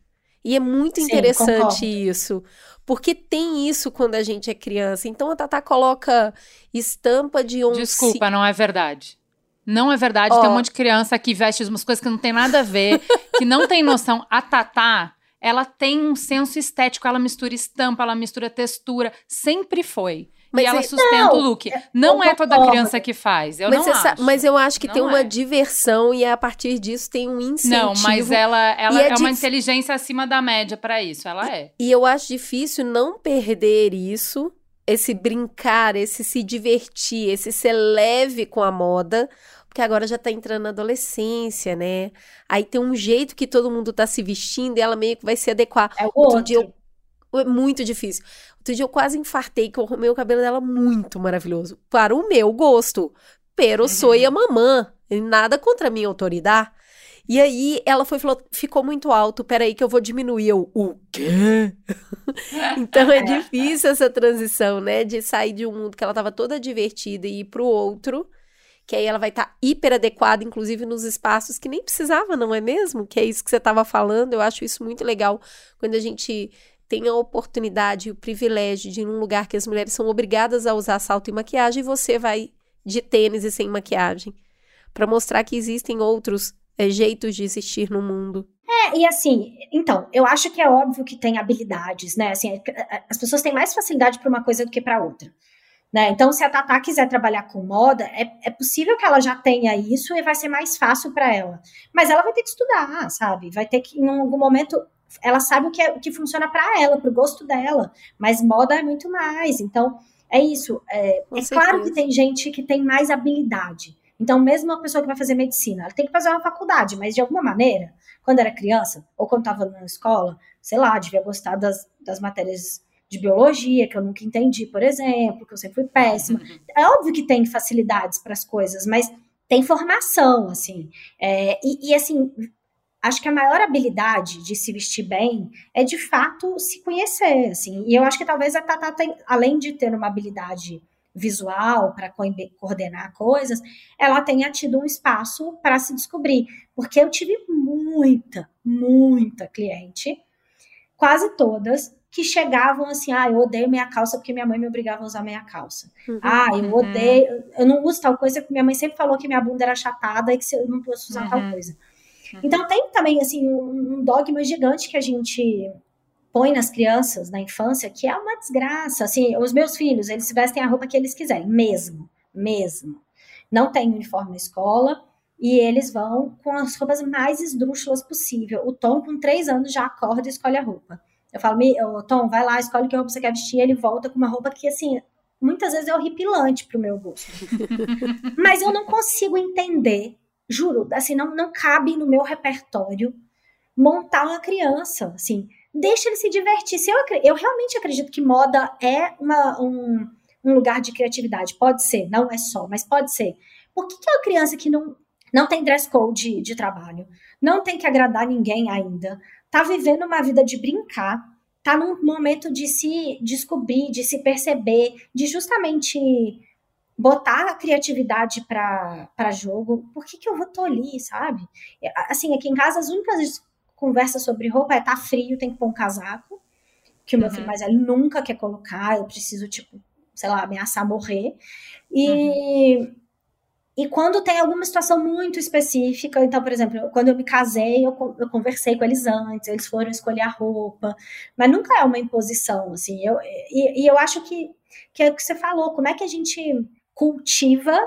E é muito Sim, interessante concordo. isso. Porque tem isso quando a gente é criança. Então a Tatá coloca estampa de onça. Desculpa, não é verdade. Não é verdade. Oh. Tem um monte de criança que veste umas coisas que não tem nada a ver, que não tem noção. A Tatá, ela tem um senso estético, ela mistura estampa, ela mistura textura, sempre foi. Mas e ela é, sustenta não, o look. É, não é toda criança que faz. Eu mas não acho. Mas eu acho que não tem uma é. diversão e a partir disso tem um incentivo. Não, mas ela, ela é, é uma inteligência acima da média para isso. Ela é. E eu acho difícil não perder isso, esse brincar, esse se divertir, esse ser leve com a moda, porque agora já tá entrando na adolescência, né? Aí tem um jeito que todo mundo tá se vestindo e ela meio que vai se adequar. É o outro, outro. dia eu, é muito difícil. Outro dia eu quase infartei que eu arrumei o cabelo dela muito maravilhoso. Para o meu gosto. Pero uhum. sou a mamã. Nada contra a minha autoridade. E aí ela foi falou, ficou muito alto, peraí que eu vou diminuir. Eu, o quê? então é difícil essa transição, né? De sair de um mundo que ela tava toda divertida e ir pro outro que aí ela vai estar tá hiper adequada, inclusive nos espaços que nem precisava, não é mesmo? Que é isso que você estava falando. Eu acho isso muito legal quando a gente tem a oportunidade e o privilégio de ir num lugar que as mulheres são obrigadas a usar salto e maquiagem e você vai de tênis e sem maquiagem, para mostrar que existem outros é, jeitos de existir no mundo. É, e assim, então, eu acho que é óbvio que tem habilidades, né? Assim, as pessoas têm mais facilidade para uma coisa do que para outra. Né? Então, se a Tatá quiser trabalhar com moda, é, é possível que ela já tenha isso e vai ser mais fácil para ela. Mas ela vai ter que estudar, sabe? Vai ter que, em algum momento, ela sabe o que, é, o que funciona para ela, para o gosto dela. Mas moda é muito mais. Então, é isso. É, é claro que tem gente que tem mais habilidade. Então, mesmo uma pessoa que vai fazer medicina, ela tem que fazer uma faculdade, mas de alguma maneira, quando era criança, ou quando estava na escola, sei lá, devia gostar das, das matérias de biologia, que eu nunca entendi, por exemplo, que eu sempre fui péssima. É óbvio que tem facilidades para as coisas, mas tem formação, assim. É, e, e, assim, acho que a maior habilidade de se vestir bem é, de fato, se conhecer, assim. E eu acho que talvez a Tata, tem, além de ter uma habilidade visual para coordenar coisas, ela tenha tido um espaço para se descobrir. Porque eu tive muita, muita cliente, quase todas, que chegavam assim, ah, eu odeio meia calça porque minha mãe me obrigava a usar meia calça. Uhum. Ah, eu uhum. odeio, eu não uso tal coisa porque minha mãe sempre falou que minha bunda era achatada e que eu não posso usar uhum. tal coisa. Uhum. Então tem também assim um, um dogma gigante que a gente põe nas crianças na infância que é uma desgraça. Assim, os meus filhos, eles vestem a roupa que eles quiserem, mesmo. mesmo. Não tem uniforme na escola e eles vão com as roupas mais esdrúxulas possível. O Tom, com três anos, já acorda e escolhe a roupa. Eu falo, Tom, vai lá, escolhe que roupa você quer vestir. Ele volta com uma roupa que, assim, muitas vezes é horripilante pro meu gosto. Mas eu não consigo entender, juro, assim, não, não cabe no meu repertório montar uma criança, assim, deixa ele se divertir. Se eu, eu realmente acredito que moda é uma, um, um lugar de criatividade, pode ser, não é só, mas pode ser. Por que, que uma criança que não, não tem dress code de, de trabalho, não tem que agradar ninguém ainda, tá vivendo uma vida de brincar, tá num momento de se descobrir, de se perceber, de justamente botar a criatividade para jogo, por que, que eu vou tolir, sabe? É, assim, aqui em casa, as únicas conversas sobre roupa é tá frio, tem que pôr um casaco, que o meu uhum. filho mais velho nunca quer colocar, eu preciso, tipo, sei lá, ameaçar morrer. E. Uhum. E quando tem alguma situação muito específica, então, por exemplo, quando eu me casei, eu, eu conversei com eles antes, eles foram escolher a roupa, mas nunca é uma imposição, assim. Eu, e, e eu acho que, que é o que você falou, como é que a gente cultiva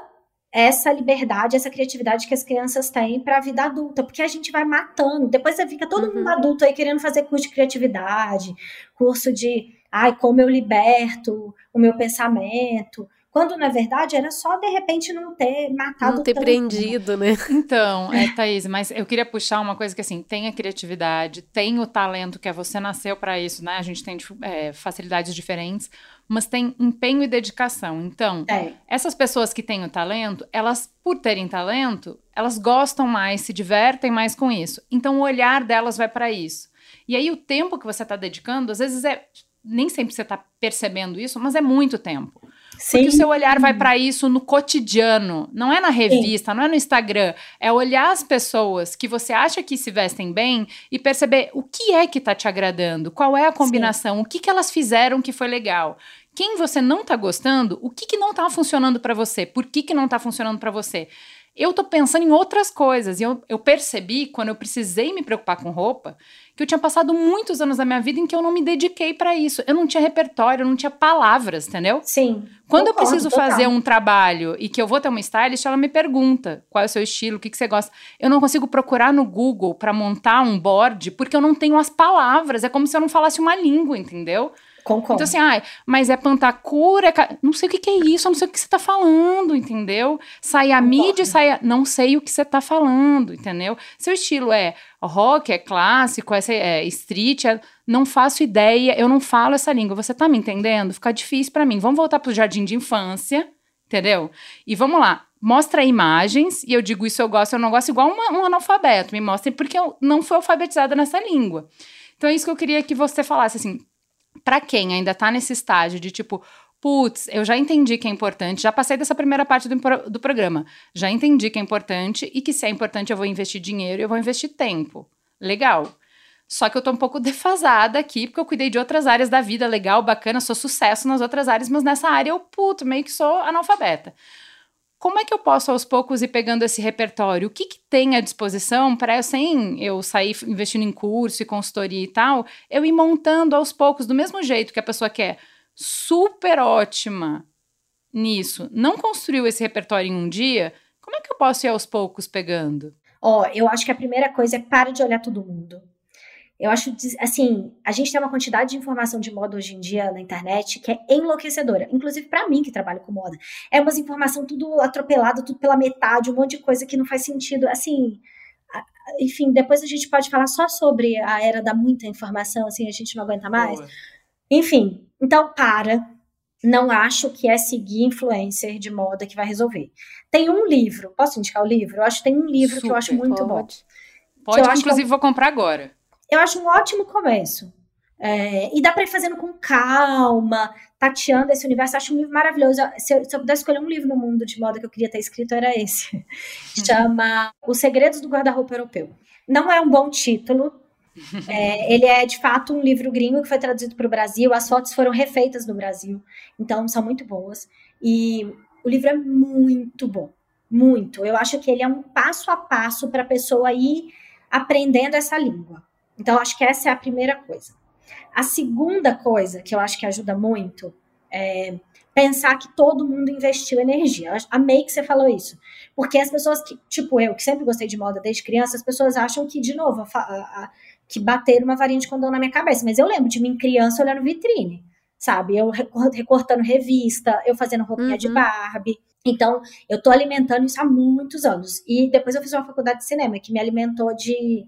essa liberdade, essa criatividade que as crianças têm para a vida adulta, porque a gente vai matando. Depois você fica todo uhum. mundo adulto aí querendo fazer curso de criatividade, curso de, ai, como eu liberto o meu pensamento. Quando, na verdade, era só, de repente, não ter matado Não ter tanto, prendido, né? Então, é, Thaís, mas eu queria puxar uma coisa que, assim, tem a criatividade, tem o talento, que é você nasceu para isso, né? A gente tem é, facilidades diferentes, mas tem empenho e dedicação. Então, é. essas pessoas que têm o talento, elas, por terem talento, elas gostam mais, se divertem mais com isso. Então, o olhar delas vai para isso. E aí, o tempo que você está dedicando, às vezes é. Nem sempre você está percebendo isso, mas é muito tempo. Sim. Porque o seu olhar vai para isso no cotidiano, não é na revista, Sim. não é no Instagram. É olhar as pessoas que você acha que se vestem bem e perceber o que é que tá te agradando, qual é a combinação, Sim. o que, que elas fizeram que foi legal. Quem você não tá gostando, o que, que não tá funcionando para você, por que, que não tá funcionando para você. Eu tô pensando em outras coisas e eu, eu percebi, quando eu precisei me preocupar com roupa, que eu tinha passado muitos anos da minha vida em que eu não me dediquei para isso. Eu não tinha repertório, eu não tinha palavras, entendeu? Sim. Quando concordo, eu preciso total. fazer um trabalho e que eu vou ter uma stylist, ela me pergunta qual é o seu estilo, o que, que você gosta. Eu não consigo procurar no Google para montar um board porque eu não tenho as palavras. É como se eu não falasse uma língua, entendeu? Concordo. Então, assim, ai, mas é pantacura, é não sei o que, que, é isso, eu não sei o que você tá falando, entendeu? Sai a mídia, sai a... Não sei o que você tá falando, entendeu? Seu estilo é rock, é clássico, é, é street, é... não faço ideia, eu não falo essa língua. Você tá me entendendo? Fica difícil para mim. Vamos voltar pro jardim de infância, entendeu? E vamos lá. Mostra imagens, e eu digo isso eu gosto, eu não gosto, igual uma, um analfabeto. Me mostrem, porque eu não fui alfabetizada nessa língua. Então é isso que eu queria que você falasse, assim, para quem ainda tá nesse estágio de tipo, putz, eu já entendi que é importante, já passei dessa primeira parte do, do programa, já entendi que é importante e que se é importante eu vou investir dinheiro e eu vou investir tempo. Legal. Só que eu tô um pouco defasada aqui, porque eu cuidei de outras áreas da vida, legal, bacana, sou sucesso nas outras áreas, mas nessa área eu, puto, meio que sou analfabeta. Como é que eu posso aos poucos ir pegando esse repertório? O que, que tem à disposição para eu, sem eu sair investindo em curso e consultoria e tal, eu ir montando aos poucos, do mesmo jeito que a pessoa que é super ótima nisso, não construiu esse repertório em um dia, como é que eu posso ir aos poucos pegando? Ó, oh, eu acho que a primeira coisa é para de olhar todo mundo. Eu acho, assim, a gente tem uma quantidade de informação de moda hoje em dia na internet que é enlouquecedora. Inclusive para mim que trabalho com moda. É umas informação tudo atropelado, tudo pela metade, um monte de coisa que não faz sentido. Assim, enfim, depois a gente pode falar só sobre a era da muita informação, assim, a gente não aguenta mais. Boa. Enfim, então para. Não acho que é seguir influencer de moda que vai resolver. Tem um livro, posso indicar o livro? Eu acho que tem um livro Super, que eu acho muito pode. bom. Pode, que, inclusive que eu... vou comprar agora eu acho um ótimo começo. É, e dá para ir fazendo com calma, tateando esse universo. Acho um livro maravilhoso. Se eu, se eu, pudesse escolher um livro no mundo de moda que eu queria ter escrito, era esse. Uhum. Chama Os Segredos do Guarda-Roupa Europeu. Não é um bom título. É, ele é de fato um livro gringo que foi traduzido para o Brasil. As fotos foram refeitas no Brasil, então são muito boas. E o livro é muito bom, muito. Eu acho que ele é um passo a passo para a pessoa ir aprendendo essa língua. Então, acho que essa é a primeira coisa. A segunda coisa que eu acho que ajuda muito é, pensar que todo mundo investiu energia. Amei que você falou isso. Porque as pessoas que, tipo eu, que sempre gostei de moda desde criança, as pessoas acham que, de novo, a, a, que bateram uma varinha de condão na minha cabeça. Mas eu lembro de mim criança olhando vitrine, sabe? Eu recortando revista, eu fazendo roupinha uhum. de Barbie. Então, eu tô alimentando isso há muitos anos. E depois eu fiz uma faculdade de cinema que me alimentou de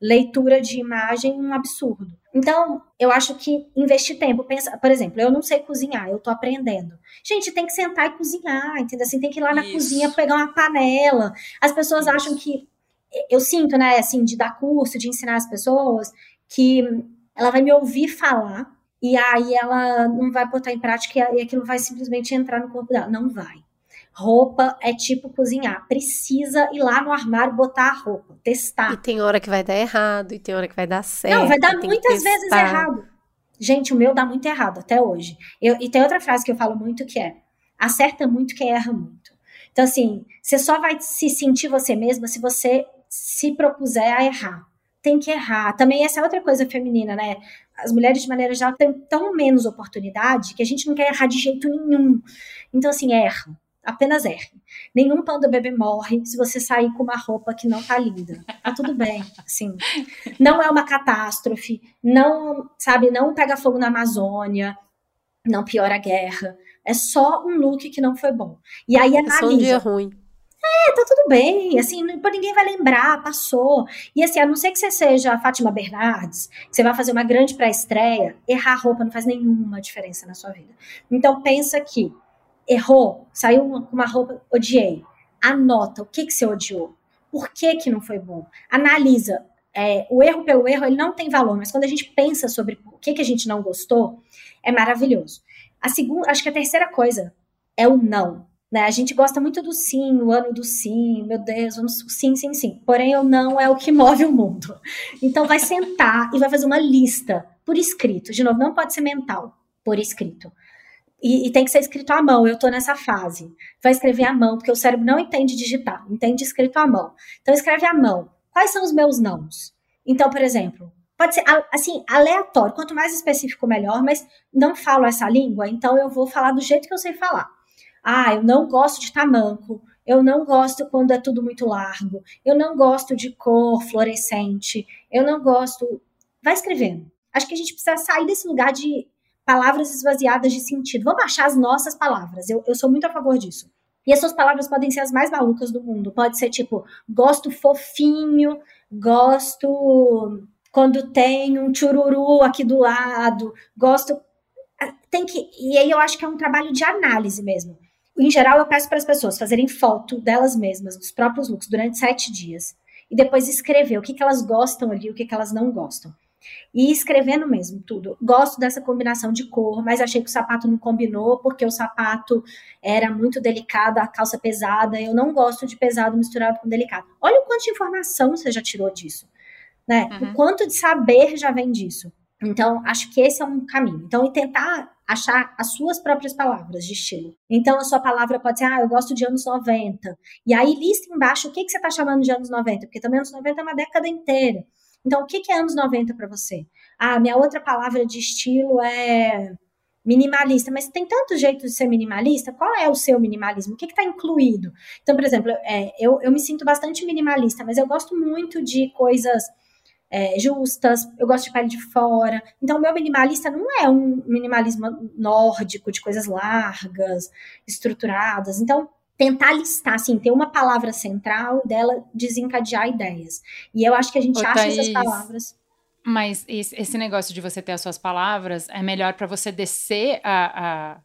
leitura de imagem um absurdo. Então, eu acho que investir tempo, pensa, por exemplo, eu não sei cozinhar, eu tô aprendendo. Gente, tem que sentar e cozinhar, entendeu? Assim, tem que ir lá na Isso. cozinha pegar uma panela. As pessoas Isso. acham que eu sinto, né, assim, de dar curso, de ensinar as pessoas, que ela vai me ouvir falar e aí ela não vai botar em prática e aquilo vai simplesmente entrar no corpo dela. Não vai. Roupa é tipo cozinhar. Precisa ir lá no armário botar a roupa, testar. E tem hora que vai dar errado, e tem hora que vai dar certo. Não, vai dar muitas vezes errado. Gente, o meu dá muito errado até hoje. Eu, e tem outra frase que eu falo muito que é: acerta muito quem erra muito. Então, assim, você só vai se sentir você mesma se você se propuser a errar. Tem que errar. Também essa é outra coisa feminina, né? As mulheres, de maneira geral, têm tão menos oportunidade que a gente não quer errar de jeito nenhum. Então, assim, erra apenas erre. Nenhum panda bebê morre se você sair com uma roupa que não tá linda. Tá tudo bem, assim. Não é uma catástrofe, não, sabe, não pega fogo na Amazônia, não piora a guerra. É só um look que não foi bom. E aí analisa. É só um dia ruim. É, tá tudo bem, assim, ninguém vai lembrar, passou. E assim, a não ser que você seja a Fátima Bernardes, que você vai fazer uma grande pré-estreia, errar roupa não faz nenhuma diferença na sua vida. Então pensa que errou, saiu com uma roupa, odiei. Anota o que, que você odiou. Por que, que não foi bom? Analisa. É, o erro pelo erro, ele não tem valor, mas quando a gente pensa sobre o que, que a gente não gostou, é maravilhoso. A segunda, acho que a terceira coisa é o não. Né? A gente gosta muito do sim, o ano do sim, meu Deus, vamos sim, sim, sim. Porém, o não é o que move o mundo. Então, vai sentar e vai fazer uma lista por escrito. De novo, não pode ser mental, por escrito. E, e, tem que ser escrito à mão. Eu estou nessa fase. Vai escrever à mão, porque o cérebro não entende digitar, entende escrito à mão. Então, escreve à mão. Quais são os meus nãos? Então, por exemplo, pode ser assim, aleatório. Quanto mais específico, melhor, mas não falo essa língua, então eu vou falar do jeito que eu sei falar. Ah, eu não gosto de tamanco. Eu não gosto quando é tudo muito largo. Eu não gosto de cor fluorescente. Eu não gosto. Vai escrevendo. Acho que a gente precisa sair desse lugar de palavras esvaziadas de sentido. Vamos achar as nossas palavras. Eu, eu sou muito a favor disso. E as suas palavras podem ser as mais malucas do mundo. Pode ser tipo, gosto fofinho, gosto quando tem um chururu aqui do lado, gosto. Tem que. E aí eu acho que é um trabalho de análise mesmo. Em geral, eu peço para as pessoas fazerem foto delas mesmas, dos próprios looks, durante sete dias. E depois escrever o que, que elas gostam ali, o que, que elas não gostam. E escrevendo mesmo tudo. Gosto dessa combinação de cor, mas achei que o sapato não combinou porque o sapato era muito delicado, a calça pesada. Eu não gosto de pesado misturado com delicado. Olha o quanto de informação você já tirou disso. Né? Uhum. O quanto de saber já vem disso. Então, acho que esse é um caminho. Então, e tentar achar as suas próprias palavras de estilo. Então, a sua palavra pode ser, ah, eu gosto de anos 90. E aí, lista embaixo o que, que você está chamando de anos 90, porque também anos 90 é uma década inteira. Então, o que, é anos 90 para você? Ah, minha outra palavra de estilo é minimalista, mas tem tantos jeitos de ser minimalista, qual é o seu minimalismo? O que está incluído? Então, por exemplo, é, eu, eu me sinto bastante minimalista, mas eu gosto muito de coisas é, justas, eu gosto de pele de fora. Então, meu minimalista não é um minimalismo nórdico, de coisas largas, estruturadas. Então, tentar listar, assim, ter uma palavra central dela desencadear ideias. E eu acho que a gente Ô, acha Thaís, essas palavras. Mas esse negócio de você ter as suas palavras é melhor para você descer a, a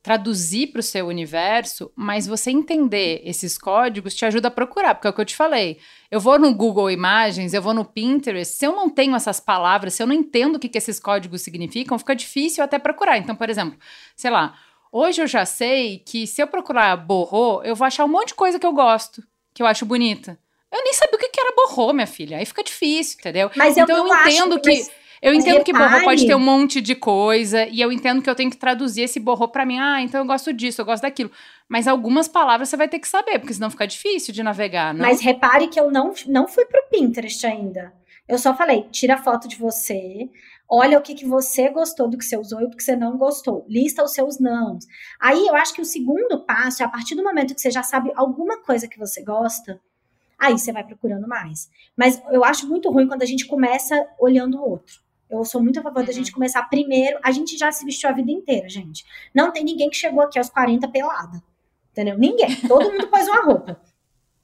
traduzir para o seu universo, mas você entender esses códigos te ajuda a procurar, porque é o que eu te falei. Eu vou no Google Imagens, eu vou no Pinterest, se eu não tenho essas palavras, se eu não entendo o que, que esses códigos significam, fica difícil até procurar. Então, por exemplo, sei lá, Hoje eu já sei que se eu procurar borrô, eu vou achar um monte de coisa que eu gosto, que eu acho bonita. Eu nem sabia o que era borrô, minha filha. Aí fica difícil, entendeu? Mas então eu, eu entendo que. Eu entendo que borrô pode ter um monte de coisa, e eu entendo que eu tenho que traduzir esse borrô para mim. Ah, então eu gosto disso, eu gosto daquilo. Mas algumas palavras você vai ter que saber, porque senão fica difícil de navegar, não? Mas repare que eu não, não fui pro Pinterest ainda. Eu só falei, tira foto de você, olha o que, que você gostou do que você usou e do que você não gostou. Lista os seus nãos. Aí eu acho que o segundo passo é a partir do momento que você já sabe alguma coisa que você gosta, aí você vai procurando mais. Mas eu acho muito ruim quando a gente começa olhando o outro. Eu sou muito a favor uhum. da gente começar primeiro. A gente já se vestiu a vida inteira, gente. Não tem ninguém que chegou aqui aos 40 pelada. Entendeu? Ninguém. Todo mundo pôs uma roupa.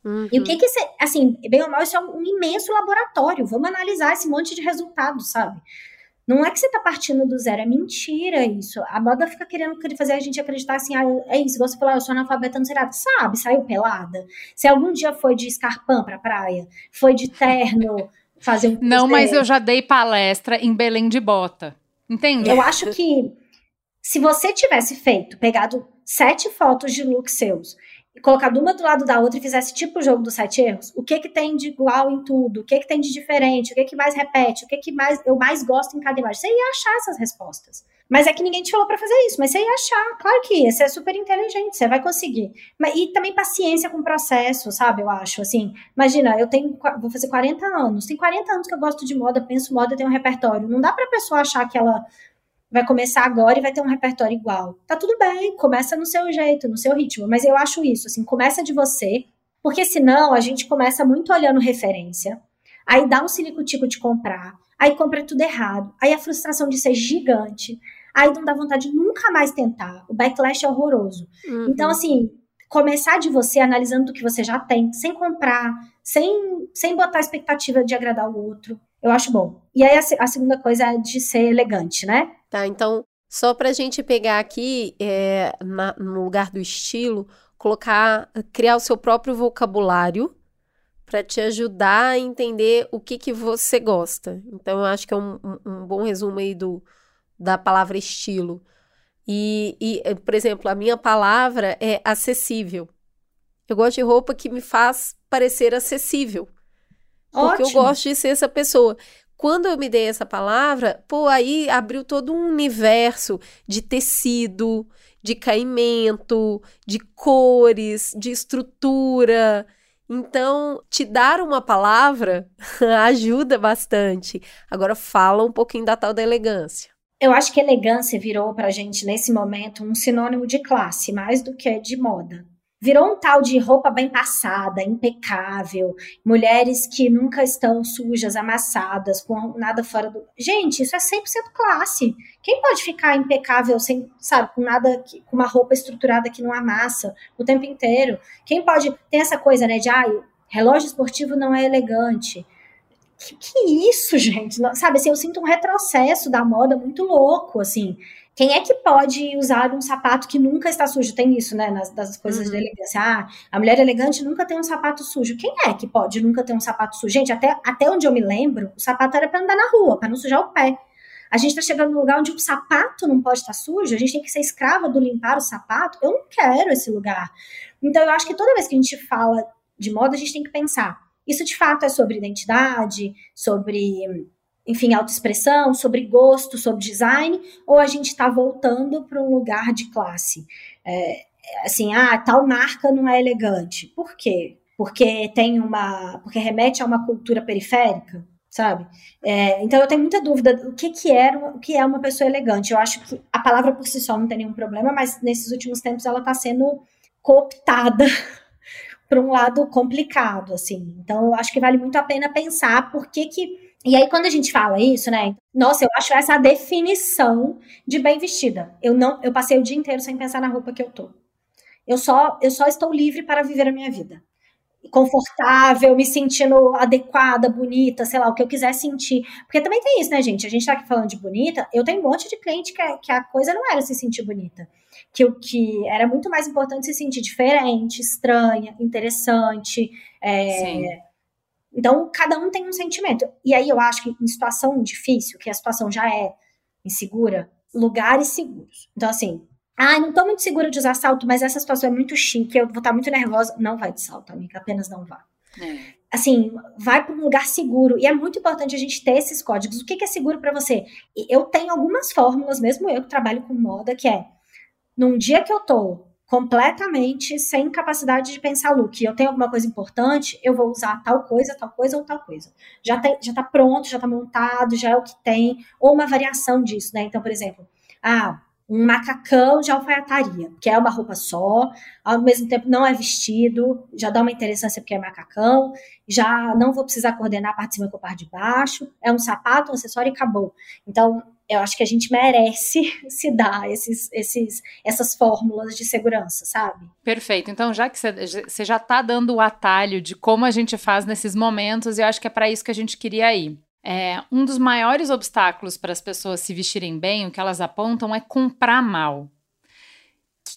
Uhum. E o que que você, assim, bem ou mal, isso é um imenso laboratório. Vamos analisar esse monte de resultados, sabe? Não é que você tá partindo do zero, é mentira isso. A moda fica querendo fazer a gente acreditar assim, ah, é isso, você falou, ah, eu sou analfabeta, não sei nada. Sabe, saiu pelada. Se algum dia foi de escarpão pra praia, foi de terno, fazer um Não, mas eu já dei palestra em Belém de Bota. Entende? Eu acho que se você tivesse feito, pegado sete fotos de look seus e colocado uma do lado da outra e fizesse tipo o jogo dos sete erros, o que que tem de igual em tudo? O que que tem de diferente? O que que mais repete? O que que mais eu mais gosto em cada imagem? Você ia achar essas respostas. Mas é que ninguém te falou para fazer isso, mas você ia achar. Claro que ia, você é super inteligente, você vai conseguir. Mas, e também paciência com o processo, sabe? Eu acho, assim. Imagina, eu tenho, vou fazer 40 anos. Tem 40 anos que eu gosto de moda, penso moda, tenho um repertório. Não dá pra pessoa achar que ela vai começar agora e vai ter um repertório igual. Tá tudo bem, começa no seu jeito, no seu ritmo. Mas eu acho isso, assim, começa de você, porque senão a gente começa muito olhando referência, aí dá um silicutico de comprar, aí compra tudo errado, aí a frustração de ser gigante, aí não dá vontade de nunca mais tentar. O backlash é horroroso. Uhum. Então, assim, começar de você analisando o que você já tem, sem comprar, sem, sem botar a expectativa de agradar o outro. Eu acho bom. E aí a, a segunda coisa é de ser elegante, né? Tá, então, só para a gente pegar aqui, é, na, no lugar do estilo, colocar, criar o seu próprio vocabulário para te ajudar a entender o que, que você gosta. Então, eu acho que é um, um, bom resumo aí do, da palavra estilo. E, e, por exemplo, a minha palavra é acessível. Eu gosto de roupa que me faz parecer acessível. Porque Ótimo. eu gosto de ser essa pessoa. Quando eu me dei essa palavra, pô, aí abriu todo um universo de tecido, de caimento, de cores, de estrutura. Então, te dar uma palavra ajuda bastante. Agora, fala um pouquinho da tal da elegância. Eu acho que elegância virou pra gente, nesse momento, um sinônimo de classe, mais do que de moda. Virou um tal de roupa bem passada, impecável, mulheres que nunca estão sujas, amassadas, com nada fora do. Gente, isso é 100% classe. Quem pode ficar impecável sem, sabe, com nada, com uma roupa estruturada que não amassa o tempo inteiro? Quem pode. Tem essa coisa, né, de, ah, relógio esportivo não é elegante. Que, que isso, gente? Sabe, assim, eu sinto um retrocesso da moda muito louco, assim. Quem é que pode usar um sapato que nunca está sujo? Tem isso, né, nas das coisas uhum. de elegância. Ah, a mulher elegante nunca tem um sapato sujo. Quem é que pode nunca ter um sapato sujo? Gente, até, até onde eu me lembro, o sapato era para andar na rua, para não sujar o pé. A gente está chegando num lugar onde o sapato não pode estar sujo, a gente tem que ser escrava do limpar o sapato. Eu não quero esse lugar. Então, eu acho que toda vez que a gente fala de moda, a gente tem que pensar: isso de fato é sobre identidade, sobre enfim, autoexpressão, sobre gosto, sobre design, ou a gente está voltando para um lugar de classe? É, assim, ah, tal marca não é elegante. Por quê? Porque tem uma. porque remete a uma cultura periférica, sabe? É, então eu tenho muita dúvida do que, que, era, o que é uma pessoa elegante. Eu acho que a palavra por si só não tem nenhum problema, mas nesses últimos tempos ela está sendo cooptada para um lado complicado, assim. Então eu acho que vale muito a pena pensar por que que e aí, quando a gente fala isso, né? Nossa, eu acho essa a definição de bem vestida. Eu não, eu passei o dia inteiro sem pensar na roupa que eu tô. Eu só, eu só estou livre para viver a minha vida. Confortável, me sentindo adequada, bonita, sei lá, o que eu quiser sentir. Porque também tem isso, né, gente? A gente tá aqui falando de bonita. Eu tenho um monte de cliente que, que a coisa não era se sentir bonita. Que o que era muito mais importante se sentir diferente, estranha, interessante. É, Sim então, cada um tem um sentimento. E aí eu acho que em situação difícil, que a situação já é insegura, lugares seguros. Então, assim, ah, não tô muito segura de usar salto, mas essa situação é muito chique, eu vou estar muito nervosa. Não vai de salto, amiga, apenas não vá. É. Assim, vai para um lugar seguro. E é muito importante a gente ter esses códigos. O que, que é seguro para você? Eu tenho algumas fórmulas, mesmo eu que trabalho com moda, que é num dia que eu tô completamente sem capacidade de pensar look. Eu tenho alguma coisa importante, eu vou usar tal coisa, tal coisa ou tal coisa. Já, tem, já tá pronto, já tá montado, já é o que tem, ou uma variação disso, né? Então, por exemplo, ah, um macacão de alfaiataria, que é uma roupa só, ao mesmo tempo não é vestido, já dá uma interessância porque é macacão, já não vou precisar coordenar a parte de cima com a parte de baixo, é um sapato, um acessório e acabou. Então, eu acho que a gente merece se dar esses, esses, essas fórmulas de segurança, sabe? Perfeito. Então, já que você já está dando o atalho de como a gente faz nesses momentos, eu acho que é para isso que a gente queria ir. É, um dos maiores obstáculos para as pessoas se vestirem bem, o que elas apontam é comprar mal.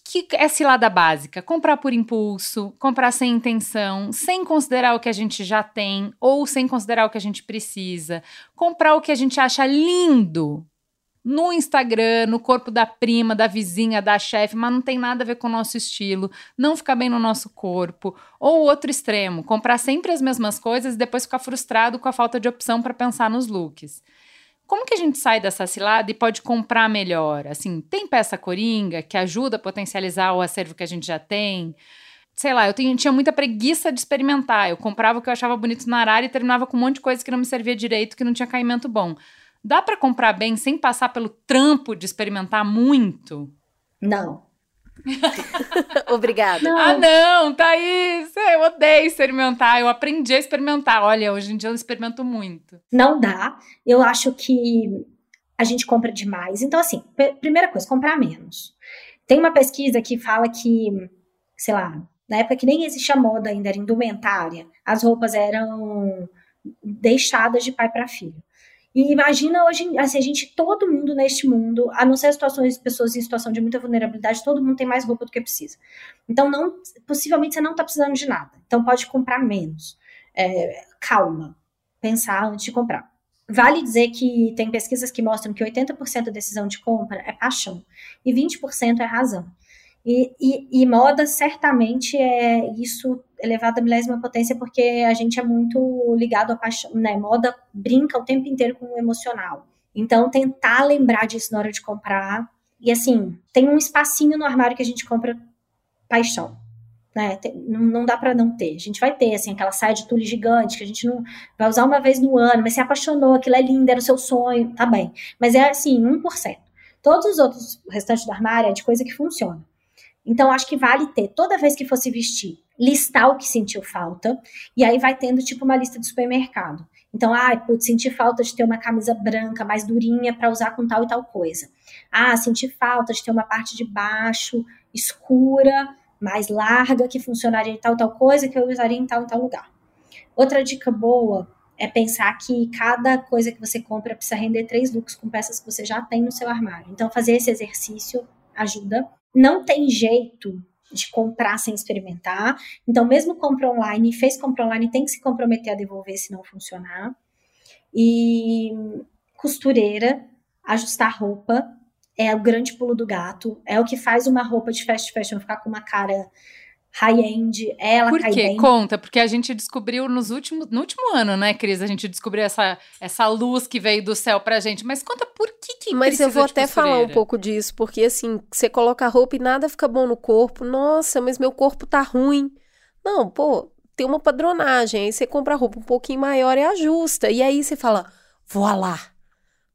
Que, que é cilada básica? Comprar por impulso, comprar sem intenção, sem considerar o que a gente já tem ou sem considerar o que a gente precisa, comprar o que a gente acha lindo no Instagram, no corpo da prima, da vizinha, da chefe, mas não tem nada a ver com o nosso estilo, não fica bem no nosso corpo. Ou outro extremo, comprar sempre as mesmas coisas e depois ficar frustrado com a falta de opção para pensar nos looks. Como que a gente sai dessa cilada e pode comprar melhor? Assim, tem peça coringa que ajuda a potencializar o acervo que a gente já tem? Sei lá, eu tinha, muita preguiça de experimentar. Eu comprava o que eu achava bonito na área e terminava com um monte de coisa que não me servia direito, que não tinha caimento bom. Dá para comprar bem sem passar pelo trampo de experimentar muito? Não. Obrigada. Não. Ah, não, Thaís, eu odeio experimentar. Eu aprendi a experimentar. Olha, hoje em dia eu experimento muito. Não dá. Eu acho que a gente compra demais. Então, assim, primeira coisa, comprar menos. Tem uma pesquisa que fala que, sei lá, na época que nem existia moda ainda, era indumentária, as roupas eram deixadas de pai para filho. E imagina hoje, assim, a gente, todo mundo neste mundo, a não ser situações pessoas em situação de muita vulnerabilidade, todo mundo tem mais roupa do que precisa. Então, não, possivelmente você não está precisando de nada. Então, pode comprar menos. É, calma. Pensar antes de comprar. Vale dizer que tem pesquisas que mostram que 80% da decisão de compra é paixão e 20% é razão. E, e, e, moda certamente é isso elevado à milésima potência, porque a gente é muito ligado à paixão, né? Moda brinca o tempo inteiro com o emocional. Então, tentar lembrar disso na hora de comprar. E assim, tem um espacinho no armário que a gente compra paixão. Né? Tem, não, dá para não ter. A gente vai ter, assim, aquela saia de tule gigante que a gente não vai usar uma vez no ano, mas se apaixonou, aquilo é lindo, era o seu sonho, tá bem. Mas é assim, 1%. Todos os outros, o restante do armário é de coisa que funciona. Então, acho que vale ter, toda vez que for se vestir, listar o que sentiu falta, e aí vai tendo tipo uma lista de supermercado. Então, ah, putz, senti falta de ter uma camisa branca mais durinha para usar com tal e tal coisa. Ah, senti falta de ter uma parte de baixo escura, mais larga, que funcionaria em tal e tal coisa, que eu usaria em tal e tal lugar. Outra dica boa é pensar que cada coisa que você compra precisa render três looks com peças que você já tem no seu armário. Então, fazer esse exercício ajuda não tem jeito de comprar sem experimentar. Então, mesmo compra online, fez compra online, tem que se comprometer a devolver se não funcionar. E costureira, ajustar roupa é o grande pulo do gato. É o que faz uma roupa de fast fashion ficar com uma cara high-end, ela Por cai quê? bem. Conta, porque a gente descobriu nos últimos, no último ano, né, Cris? A gente descobriu essa, essa luz que veio do céu pra gente. Mas conta por que que Mas eu vou até costureira? falar um pouco disso, porque assim, você coloca a roupa e nada fica bom no corpo. Nossa, mas meu corpo tá ruim. Não, pô, tem uma padronagem. Aí você compra roupa um pouquinho maior e ajusta. E aí você fala, vou lá.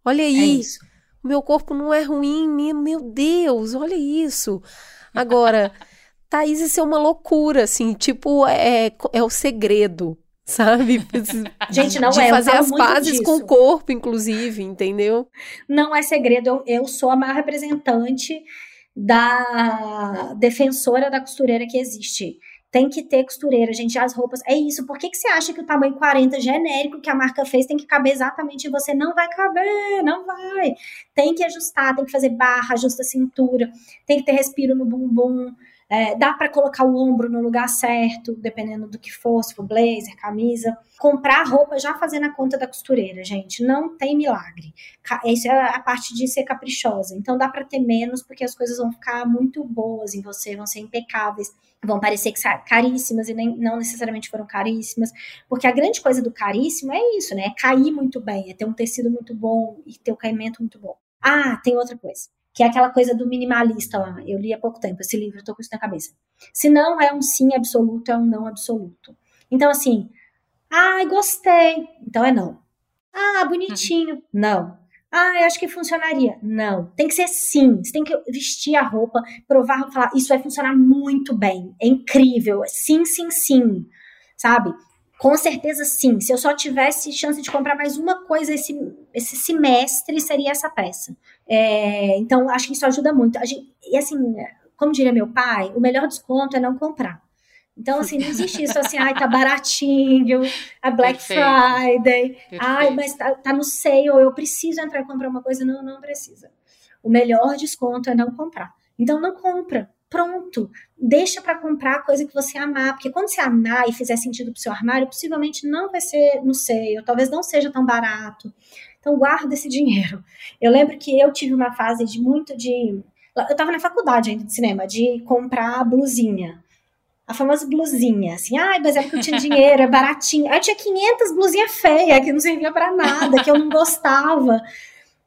Olha É aí, isso. o meu corpo não é ruim, meu Deus, olha isso. Agora, Thaís, isso é uma loucura, assim, tipo, é, é o segredo, sabe? Gente, não de é, fazer as pazes disso. com o corpo, inclusive, entendeu? Não é segredo, eu, eu sou a maior representante da defensora da costureira que existe. Tem que ter costureira, gente. As roupas. É isso. Por que, que você acha que o tamanho 40 genérico que a marca fez tem que caber exatamente em você? Não vai caber, não vai. Tem que ajustar, tem que fazer barra, ajusta a cintura, tem que ter respiro no bumbum. É, dá para colocar o ombro no lugar certo, dependendo do que for, se for blazer, camisa. Comprar roupa já fazendo a conta da costureira, gente. Não tem milagre. Isso é a parte de ser caprichosa. Então dá para ter menos, porque as coisas vão ficar muito boas em você, vão ser impecáveis. Vão parecer que sa- caríssimas e nem, não necessariamente foram caríssimas. Porque a grande coisa do caríssimo é isso, né? É cair muito bem, é ter um tecido muito bom e ter o caimento muito bom. Ah, tem outra coisa. Que é aquela coisa do minimalista lá. Eu li há pouco tempo esse livro, estou com isso na cabeça. Se não é um sim absoluto, é um não absoluto. Então, assim, ai, gostei, então é não. Ah, bonitinho, uhum. não. Ah, eu acho que funcionaria. Não. Tem que ser sim. Você tem que vestir a roupa, provar, falar, isso vai funcionar muito bem. É incrível. Sim, sim, sim. Sabe? Com certeza sim. Se eu só tivesse chance de comprar mais uma coisa esse, esse semestre, seria essa peça. É, então, acho que isso ajuda muito. Gente, e assim, como diria meu pai, o melhor desconto é não comprar. Então, assim, não existe isso assim, ai, tá baratinho, a Black Perfeito. Friday, Perfeito. ai, mas tá, tá no sale, eu preciso entrar e comprar uma coisa. Não, não precisa. O melhor desconto é não comprar. Então, não compra. Pronto. Deixa para comprar a coisa que você amar, porque quando você amar e fizer sentido pro seu armário, possivelmente não vai ser no sale, talvez não seja tão barato. Então, guarda esse dinheiro. Eu lembro que eu tive uma fase de muito de. Eu tava na faculdade ainda de cinema, de comprar blusinha a famosa blusinha, assim, ai, mas é porque eu tinha dinheiro, é baratinho. Aí eu tinha 500 blusinhas feias que não servia para nada, que eu não gostava.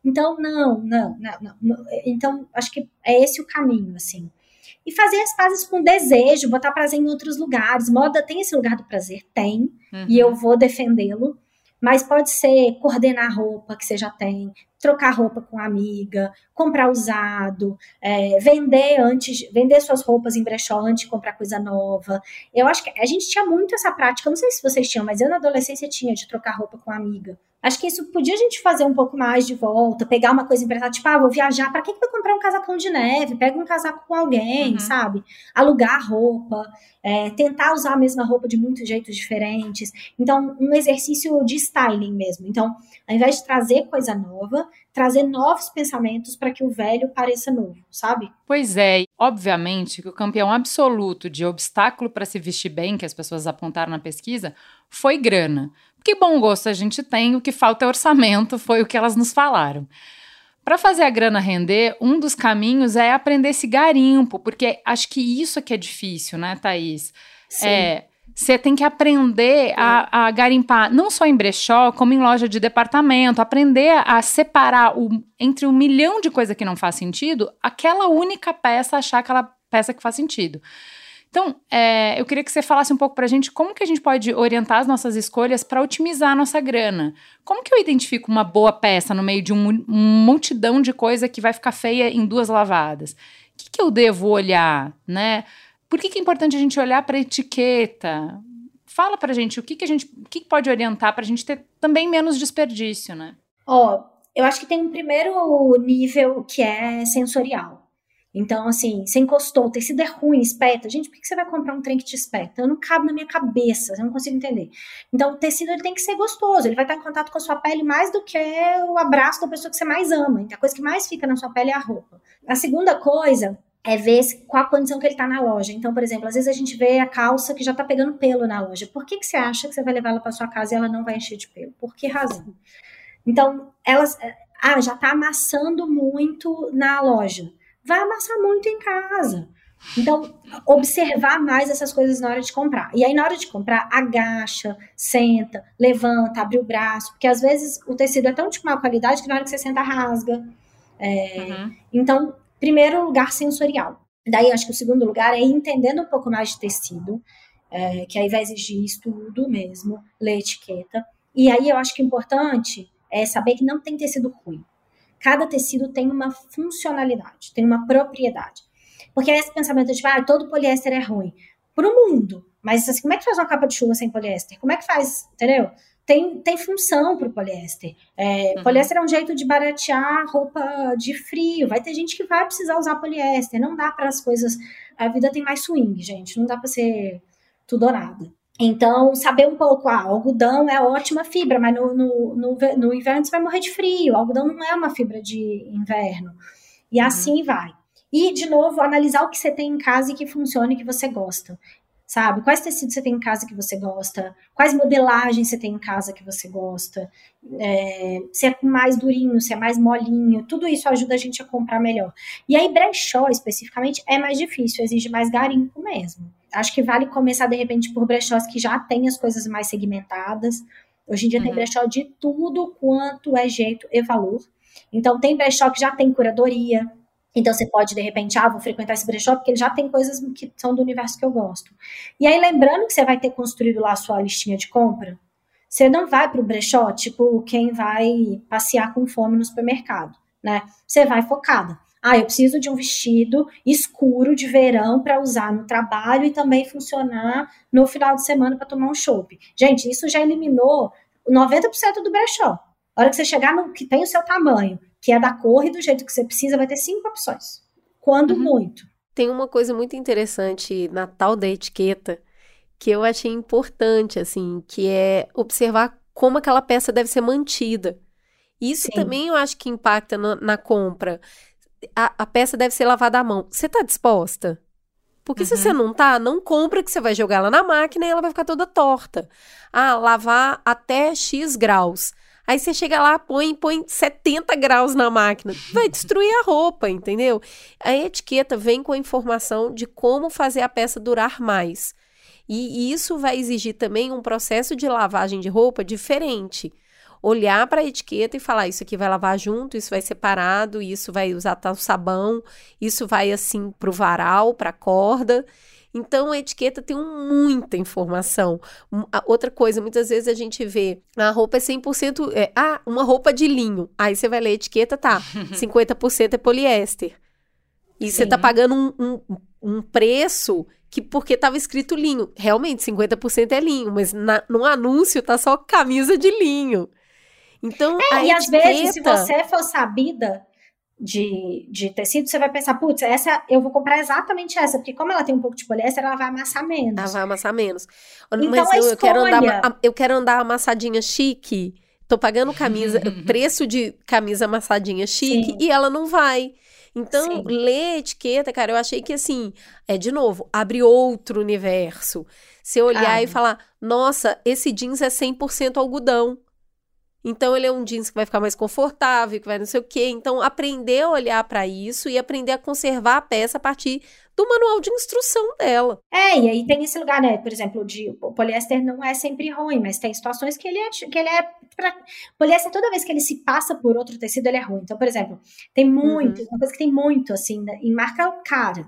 Então, não, não, não, não. Então, acho que é esse o caminho, assim. E fazer as pazes com desejo, botar prazer em outros lugares. Moda tem esse lugar do prazer? Tem. Uhum. E eu vou defendê-lo. Mas pode ser coordenar roupa que você já tem, trocar roupa com amiga, comprar usado, é, vender antes, vender suas roupas em brechó antes de comprar coisa nova. Eu acho que a gente tinha muito essa prática, não sei se vocês tinham, mas eu na adolescência tinha de trocar roupa com amiga. Acho que isso podia a gente fazer um pouco mais de volta, pegar uma coisa emprestada, tipo, ah, vou viajar, para que, que vai comprar um casacão de neve? Pega um casaco com alguém, uhum. sabe? Alugar roupa, é, tentar usar a mesma roupa de muitos jeitos diferentes. Então, um exercício de styling mesmo. Então, ao invés de trazer coisa nova, trazer novos pensamentos para que o velho pareça novo, sabe? Pois é, obviamente que o campeão absoluto de obstáculo para se vestir bem, que as pessoas apontaram na pesquisa, foi grana. Que bom gosto a gente tem, o que falta é orçamento, foi o que elas nos falaram. Para fazer a grana render, um dos caminhos é aprender esse garimpo, porque acho que isso é que é difícil, né, Thaís? Sim. É, você tem que aprender a, a, garimpar, não só em brechó, como em loja de departamento, aprender a separar o, entre um milhão de coisas que não faz sentido, aquela única peça, achar aquela peça que faz sentido. Então, é, eu queria que você falasse um pouco para a gente como que a gente pode orientar as nossas escolhas para otimizar a nossa grana. Como que eu identifico uma boa peça no meio de um, um multidão de coisa que vai ficar feia em duas lavadas? O que, que eu devo olhar, né? Por que, que é importante a gente olhar para a etiqueta? Fala para a gente o que, que a gente o que, que pode orientar para a gente ter também menos desperdício, né? Ó, oh, eu acho que tem um primeiro nível que é sensorial. Então, assim, você encostou, o tecido é ruim, espeta. Gente, por que você vai comprar um trem que te espeta? Eu não cabe na minha cabeça, eu não consigo entender. Então, o tecido ele tem que ser gostoso, ele vai estar em contato com a sua pele mais do que o abraço da pessoa que você mais ama. Então, a coisa que mais fica na sua pele é a roupa. A segunda coisa é ver qual a condição que ele está na loja. Então, por exemplo, às vezes a gente vê a calça que já está pegando pelo na loja. Por que, que você acha que você vai levar ela para sua casa e ela não vai encher de pelo? Por que razão? Então, elas, é, ah, já está amassando muito na loja. Vai amassar muito em casa. Então, observar mais essas coisas na hora de comprar. E aí, na hora de comprar, agacha, senta, levanta, abre o braço, porque às vezes o tecido é tão de má qualidade que na hora que você senta, rasga. É, uhum. Então, Primeiro lugar, sensorial. Daí, acho que o segundo lugar é entendendo um pouco mais de tecido, é, que aí vai exigir estudo mesmo, ler etiqueta. E aí, eu acho que o importante é saber que não tem tecido ruim. Cada tecido tem uma funcionalidade, tem uma propriedade. Porque esse pensamento de, ah, todo poliéster é ruim. Para o mundo. Mas assim, como é que faz uma capa de chuva sem poliéster? Como é que faz, entendeu? Tem, tem função para o poliéster. É, uhum. Poliéster é um jeito de baratear roupa de frio. Vai ter gente que vai precisar usar poliéster. Não dá para as coisas. A vida tem mais swing, gente. Não dá para ser tudo ou nada. Então, saber um pouco, ah, algodão é ótima fibra, mas no, no, no, no, inverno você vai morrer de frio. O algodão não é uma fibra de inverno. E uhum. assim vai. E, de novo, analisar o que você tem em casa e que funcione e que você gosta sabe? Quais tecidos você tem em casa que você gosta? Quais modelagens você tem em casa que você gosta? É, se é mais durinho, se é mais molinho, tudo isso ajuda a gente a comprar melhor. E aí, brechó, especificamente, é mais difícil, exige mais garimpo mesmo. Acho que vale começar, de repente, por brechós que já tem as coisas mais segmentadas. Hoje em dia uhum. tem brechó de tudo quanto é jeito e valor. Então, tem brechó que já tem curadoria, Então você pode, de repente, ah, vou frequentar esse brechó porque ele já tem coisas que são do universo que eu gosto. E aí, lembrando que você vai ter construído lá a sua listinha de compra, você não vai para o brechó, tipo quem vai passear com fome no supermercado, né? Você vai focada. Ah, eu preciso de um vestido escuro de verão para usar no trabalho e também funcionar no final de semana para tomar um chopp. Gente, isso já eliminou 90% do brechó. A hora que você chegar no que tem o seu tamanho, que é da cor e do jeito que você precisa, vai ter cinco opções. Quando uhum. muito. Tem uma coisa muito interessante na tal da etiqueta que eu achei importante, assim, que é observar como aquela peça deve ser mantida. Isso Sim. também eu acho que impacta na, na compra. A, a, peça deve ser lavada à mão. Você está disposta? Porque uhum. se você uhum. não tá, não compra que você vai jogar ela na máquina e ela vai ficar toda torta. Ah, lavar até X graus. Aí você chega lá, põe, põe 70 graus na máquina. Vai destruir a roupa, entendeu? A etiqueta vem com a informação de como fazer a peça durar mais. E isso vai exigir também um processo de lavagem de roupa diferente. Olhar para a etiqueta e falar: isso aqui vai lavar junto, isso vai separado, isso vai usar tal sabão, isso vai assim para o varal, para a corda. Então a etiqueta tem muita informação. Outra coisa, muitas vezes a gente vê a roupa é 100%, é, ah, uma roupa de linho. Aí você vai ler a etiqueta, tá, 50% é poliéster. E Sim. você tá pagando um, um, um preço que porque estava escrito linho. Realmente, 50% é linho, mas na, no anúncio tá só camisa de linho. Então, é, e etiqueta... às vezes, se você for sabida de, de tecido, você vai pensar, putz, essa eu vou comprar exatamente essa, porque como ela tem um pouco de poliéster, ela vai amassar menos. Ela vai amassar menos. Então, mas eu, eu, quero andar, eu quero andar amassadinha chique, tô pagando camisa, preço de camisa amassadinha chique, Sim. e ela não vai. Então, Sim. ler etiqueta, cara, eu achei que assim, é de novo, abre outro universo. Se olhar ah. e falar, nossa, esse jeans é 100% algodão. Então, ele é um jeans que vai ficar mais confortável, que vai não sei o quê. Então, aprender a olhar para isso e aprender a conservar a peça a partir do manual de instrução dela. É, e aí tem esse lugar, né? Por exemplo, de, o poliéster não é sempre ruim, mas tem situações que ele é. Que ele é pra, poliéster, toda vez que ele se passa por outro tecido, ele é ruim. Então, por exemplo, tem muito, uhum. uma coisa que tem muito, assim, né, em marca cara.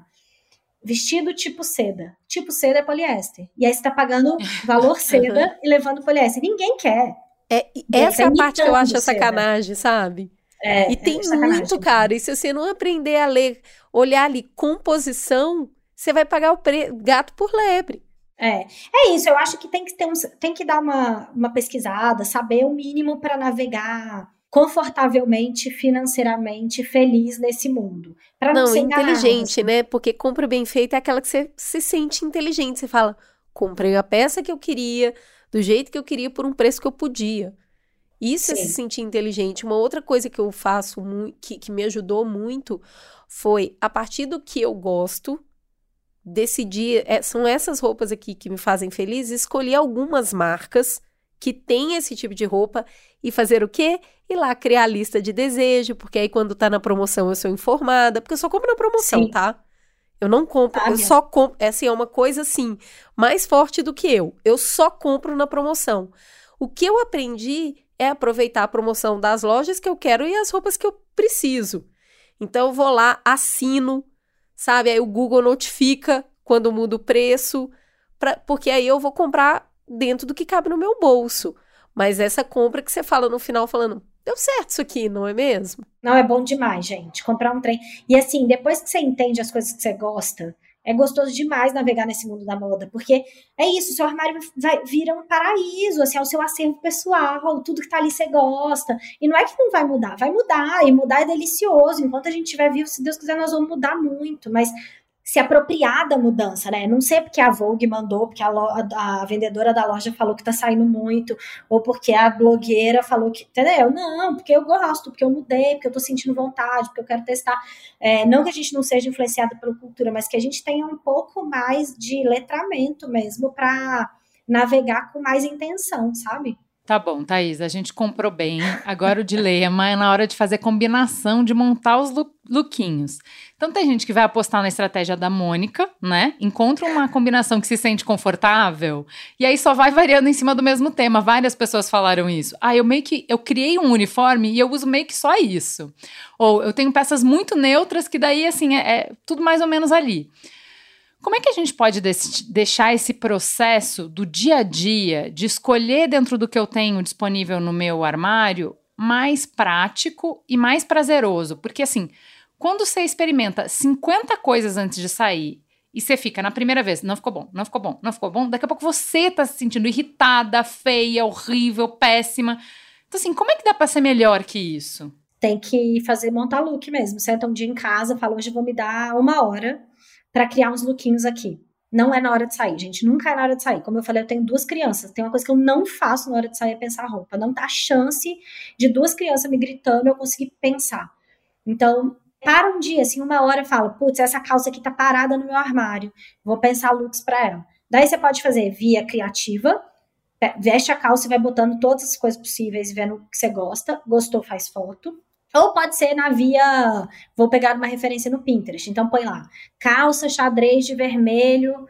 Vestido tipo seda. Tipo seda é poliéster. E aí você tá pagando valor seda e levando poliéster. Ninguém quer. É, essa é a parte que eu acho a sacanagem, sabe? É, e tem é muito, cara. E se você não aprender a ler, olhar ali composição, você vai pagar o pre... gato por lebre. É, é isso. Eu acho que tem que, ter um, tem que dar uma, uma pesquisada, saber o mínimo para navegar confortavelmente, financeiramente feliz nesse mundo. Pra não, não inteligente, né? Porque compra bem feita é aquela que você se sente inteligente. Você fala, comprei a peça que eu queria, do jeito que eu queria, por um preço que eu podia. Isso Sim. é se sentir inteligente. Uma outra coisa que eu faço, que, que me ajudou muito, foi a partir do que eu gosto, decidir. É, são essas roupas aqui que me fazem feliz, escolher algumas marcas que têm esse tipo de roupa e fazer o quê? Ir lá criar a lista de desejo, porque aí quando tá na promoção eu sou informada, porque eu só compro na promoção, Sim. tá? Eu não compro, ah, eu só compro. Essa é uma coisa assim, mais forte do que eu. Eu só compro na promoção. O que eu aprendi é aproveitar a promoção das lojas que eu quero e as roupas que eu preciso. Então eu vou lá, assino, sabe? Aí o Google notifica quando muda o preço, pra, porque aí eu vou comprar dentro do que cabe no meu bolso. Mas essa compra que você fala no final, falando, deu certo isso aqui, não é mesmo? Não, é bom demais, gente. Comprar um trem. E assim, depois que você entende as coisas que você gosta, é gostoso demais navegar nesse mundo da moda, porque é isso, seu armário vai, vira um paraíso, assim, é o seu acervo pessoal, tudo que tá ali você gosta. E não é que não vai mudar, vai mudar, e mudar é delicioso. Enquanto a gente estiver vivo, se Deus quiser, nós vamos mudar muito, mas se apropriar da mudança, né? Não sei porque a Vogue mandou, porque a, a, vendedora da loja falou que tá saindo muito, ou porque a blogueira falou que. Entendeu? Não, porque eu gosto, porque eu mudei, porque eu tô sentindo vontade, porque eu quero testar. É, não que a gente não seja influenciado pela cultura, mas que a gente tenha um pouco mais de letramento mesmo para navegar com mais intenção, sabe? Tá bom, Thaís, a gente comprou bem. Agora o dilema é na hora de fazer combinação, de montar os lookinhos. Então tem gente que vai apostar na estratégia da Mônica, né? Encontra uma combinação que se sente confortável e aí só vai variando em cima do mesmo tema. Várias pessoas falaram isso. Ah, eu meio que eu criei um uniforme e eu uso meio que só isso. Ou eu tenho peças muito neutras que daí assim é, é tudo mais ou menos ali. Como é que a gente pode deixar esse processo do dia a dia, de escolher dentro do que eu tenho disponível no meu armário, mais prático e mais prazeroso? Porque assim, quando você experimenta 50 coisas antes de sair e você fica na primeira vez, não ficou bom, não ficou bom, não ficou bom, daqui a pouco você tá se sentindo irritada, feia, horrível, péssima. Então, assim, como é que dá pra ser melhor que isso? Tem que fazer montar look mesmo. Senta um dia em casa, fala, hoje vou me dar uma hora para criar uns lookinhos aqui. Não é na hora de sair, gente. Nunca é na hora de sair. Como eu falei, eu tenho duas crianças. Tem uma coisa que eu não faço na hora de sair é pensar roupa. Não dá chance de duas crianças me gritando eu conseguir pensar. Então, para um dia, assim, uma hora, fala, putz, essa calça aqui tá parada no meu armário. Vou pensar looks para ela. Daí você pode fazer via criativa, veste a calça e vai botando todas as coisas possíveis, vendo o que você gosta. Gostou, faz foto. Ou pode ser na via. Vou pegar uma referência no Pinterest. Então põe lá. Calça xadrez de vermelho.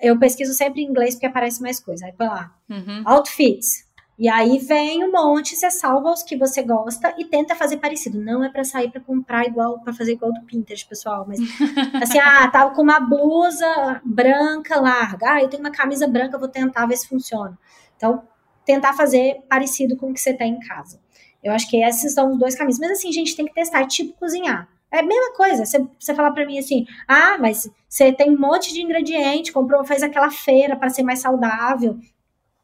Eu pesquiso sempre em inglês porque aparece mais coisa. Aí põe lá. Uhum. Outfits. E aí vem um monte, você salva os que você gosta e tenta fazer parecido. Não é para sair para comprar igual, para fazer igual do Pinterest, pessoal. Mas assim, ah, tava com uma blusa branca larga. Ah, eu tenho uma camisa branca, vou tentar ver se funciona. Então, tentar fazer parecido com o que você tem em casa. Eu acho que esses são os dois caminhos. Mas assim, a gente tem que testar, tipo cozinhar. É a mesma coisa. Você, você falar para mim assim, ah, mas você tem um monte de ingrediente, comprou, fez aquela feira para ser mais saudável.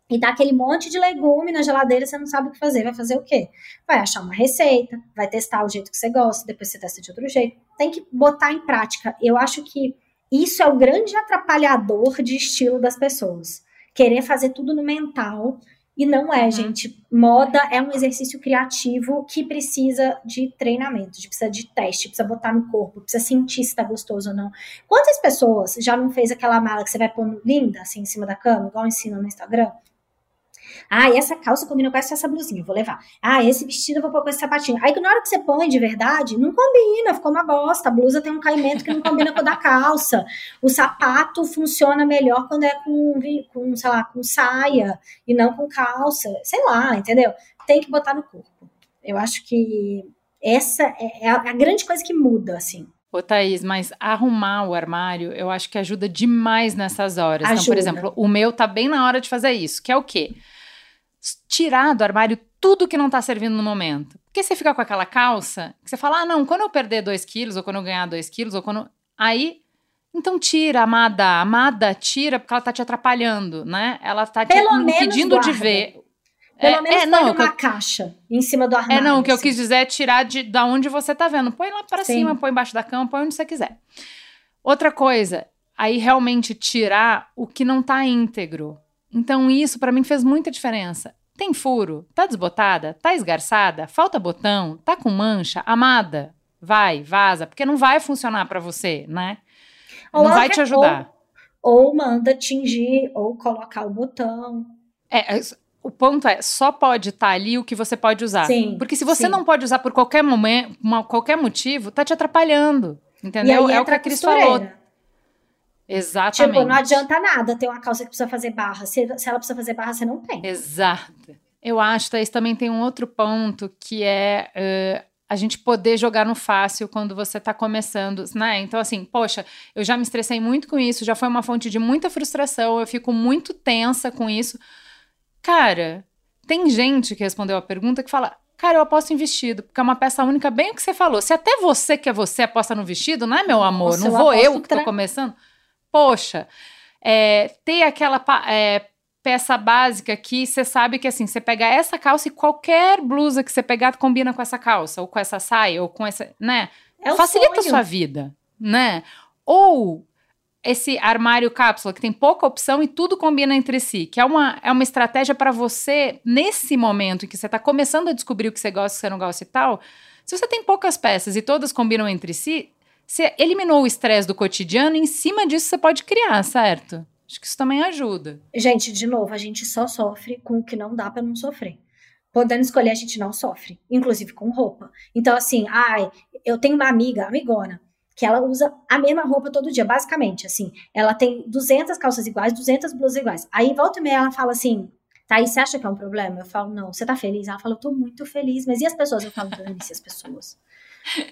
E dá aquele monte de legume na geladeira, você não sabe o que fazer. Vai fazer o quê? Vai achar uma receita, vai testar o jeito que você gosta, depois você testa de outro jeito. Tem que botar em prática. Eu acho que isso é o grande atrapalhador de estilo das pessoas. Querer fazer tudo no mental e não é, uhum. gente. Moda é um exercício criativo que precisa de treinamento, precisa de teste, precisa botar no corpo, precisa sentir se tá gostoso ou não. Quantas pessoas já não fez aquela mala que você vai pôr linda, assim, em cima da cama, igual ensina no Instagram? Ah, essa calça combina com essa blusinha, vou levar. Ah, esse vestido eu vou pôr com esse sapatinho. Aí na hora que você põe de verdade, não combina, ficou uma bosta. A blusa tem um caimento que não combina com a da calça. O sapato funciona melhor quando é com, com, sei lá, com saia e não com calça. Sei lá, entendeu? Tem que botar no corpo. Eu acho que essa é, é a grande coisa que muda, assim. Ô, Thaís, mas arrumar o armário, eu acho que ajuda demais nessas horas. Ajuda. Então, por exemplo, o meu tá bem na hora de fazer isso, que é o quê? Tirar do armário tudo que não tá servindo no momento. Porque você fica com aquela calça, que você fala, ah, não, quando eu perder 2 quilos, ou quando eu ganhar 2 quilos, ou quando. Aí. Então tira, amada. Amada, tira, porque ela tá te atrapalhando, né? Ela tá te impedindo de ver. Pelo é, menos é, não, uma eu, caixa em cima do armário. É, não, o que assim. eu quis dizer é tirar de da onde você tá vendo. Põe lá para cima, põe embaixo da cama, põe onde você quiser. Outra coisa, aí realmente tirar o que não tá íntegro. Então isso para mim fez muita diferença. Tem furo? Tá desbotada? Tá esgarçada? Falta botão? Tá com mancha? Amada, vai, vaza, porque não vai funcionar para você, né? Ou não vai te ajudar. Ou, ou, manda tingir, ou colocar o botão. É, é o ponto é, só pode estar tá ali o que você pode usar. Sim, Porque se você sim. não pode usar por qualquer momento, qualquer motivo, tá te atrapalhando. Entendeu? é o que a Cris falou. Exatamente. Tipo, não adianta nada ter uma calça que precisa fazer barra. Se, se ela precisa fazer barra, você não tem. Exato. Eu acho, Thaís, também tem um outro ponto que é uh, a gente poder jogar no fácil quando você está começando, né? Então, assim, poxa, eu já me estressei muito com isso, já foi uma fonte de muita frustração, eu fico muito tensa com isso. Cara, tem gente que respondeu a pergunta que fala: Cara, eu aposto em vestido, porque é uma peça única, bem o que você falou. Se até você que é você aposta no vestido, não é, meu amor? Nossa, não vou eu que tô começando poxa, é, ter aquela é, peça básica que você sabe que assim, você pegar essa calça e qualquer blusa que você pegar combina com essa calça, ou com essa saia, ou com essa, né? É Facilita sonho. a sua vida, né? Ou esse armário cápsula que tem pouca opção e tudo combina entre si, que é uma, é uma estratégia para você, nesse momento em que você está começando a descobrir o que você gosta, o que você não gosta e tal, se você tem poucas peças e todas combinam entre si, você eliminou o estresse do cotidiano, e em cima disso você pode criar, certo? Acho que isso também ajuda. Gente, de novo, a gente só sofre com o que não dá para não sofrer. Podendo escolher, a gente não sofre, inclusive com roupa. Então, assim, ai, eu tenho uma amiga, amigona, que ela usa a mesma roupa todo dia, basicamente, assim. Ela tem 200 calças iguais, 200 blusas iguais. Aí, volta e meia, ela fala assim, e você acha que é um problema? Eu falo, não, você tá feliz? Ela fala, eu tô muito feliz, mas e as pessoas? Eu falo, dane-se as pessoas.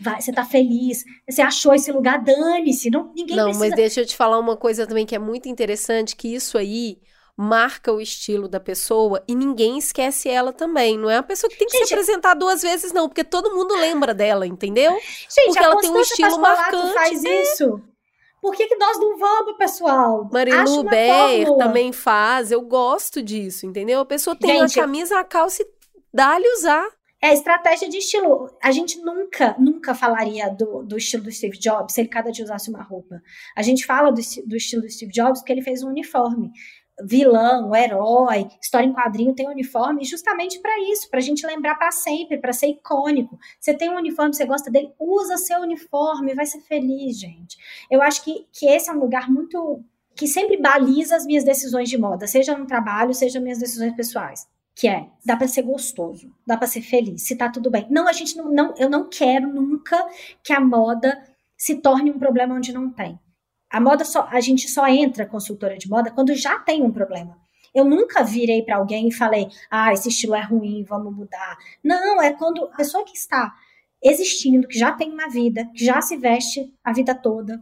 Vai, você tá feliz, você achou esse lugar, dane-se, não, ninguém Não, precisa... mas deixa eu te falar uma coisa também que é muito interessante, que isso aí marca o estilo da pessoa e ninguém esquece ela também. Não é a pessoa que tem que Gente, se apresentar duas vezes, não, porque todo mundo lembra dela, entendeu? Gente, porque ela tem um estilo marcante, faz né? isso. Por que, que nós não vamos, pessoal? Marilu uma fórmula. também faz, eu gosto disso, entendeu? A pessoa tem Gente, a camisa, a calça e dá-lhe usar. É estratégia de estilo. A gente nunca, nunca falaria do, do estilo do Steve Jobs se ele cada dia usasse uma roupa. A gente fala do, do estilo do Steve Jobs porque ele fez um uniforme. Vilão, herói, história em quadrinho tem uniforme justamente para isso, para a gente lembrar para sempre, para ser icônico. Você tem um uniforme, você gosta dele, usa seu uniforme, vai ser feliz, gente. Eu acho que, que esse é um lugar muito que sempre baliza as minhas decisões de moda, seja no trabalho, seja minhas decisões pessoais que é, dá para ser gostoso, dá para ser feliz, se tá tudo bem. Não, a gente não, não, eu não quero nunca que a moda se torne um problema onde não tem. A moda só, a gente só entra consultora de moda quando já tem um problema. Eu nunca virei para alguém e falei, ah, esse estilo é ruim, vamos mudar. Não, é quando a pessoa que está existindo, que já tem uma vida, que já se veste a vida toda,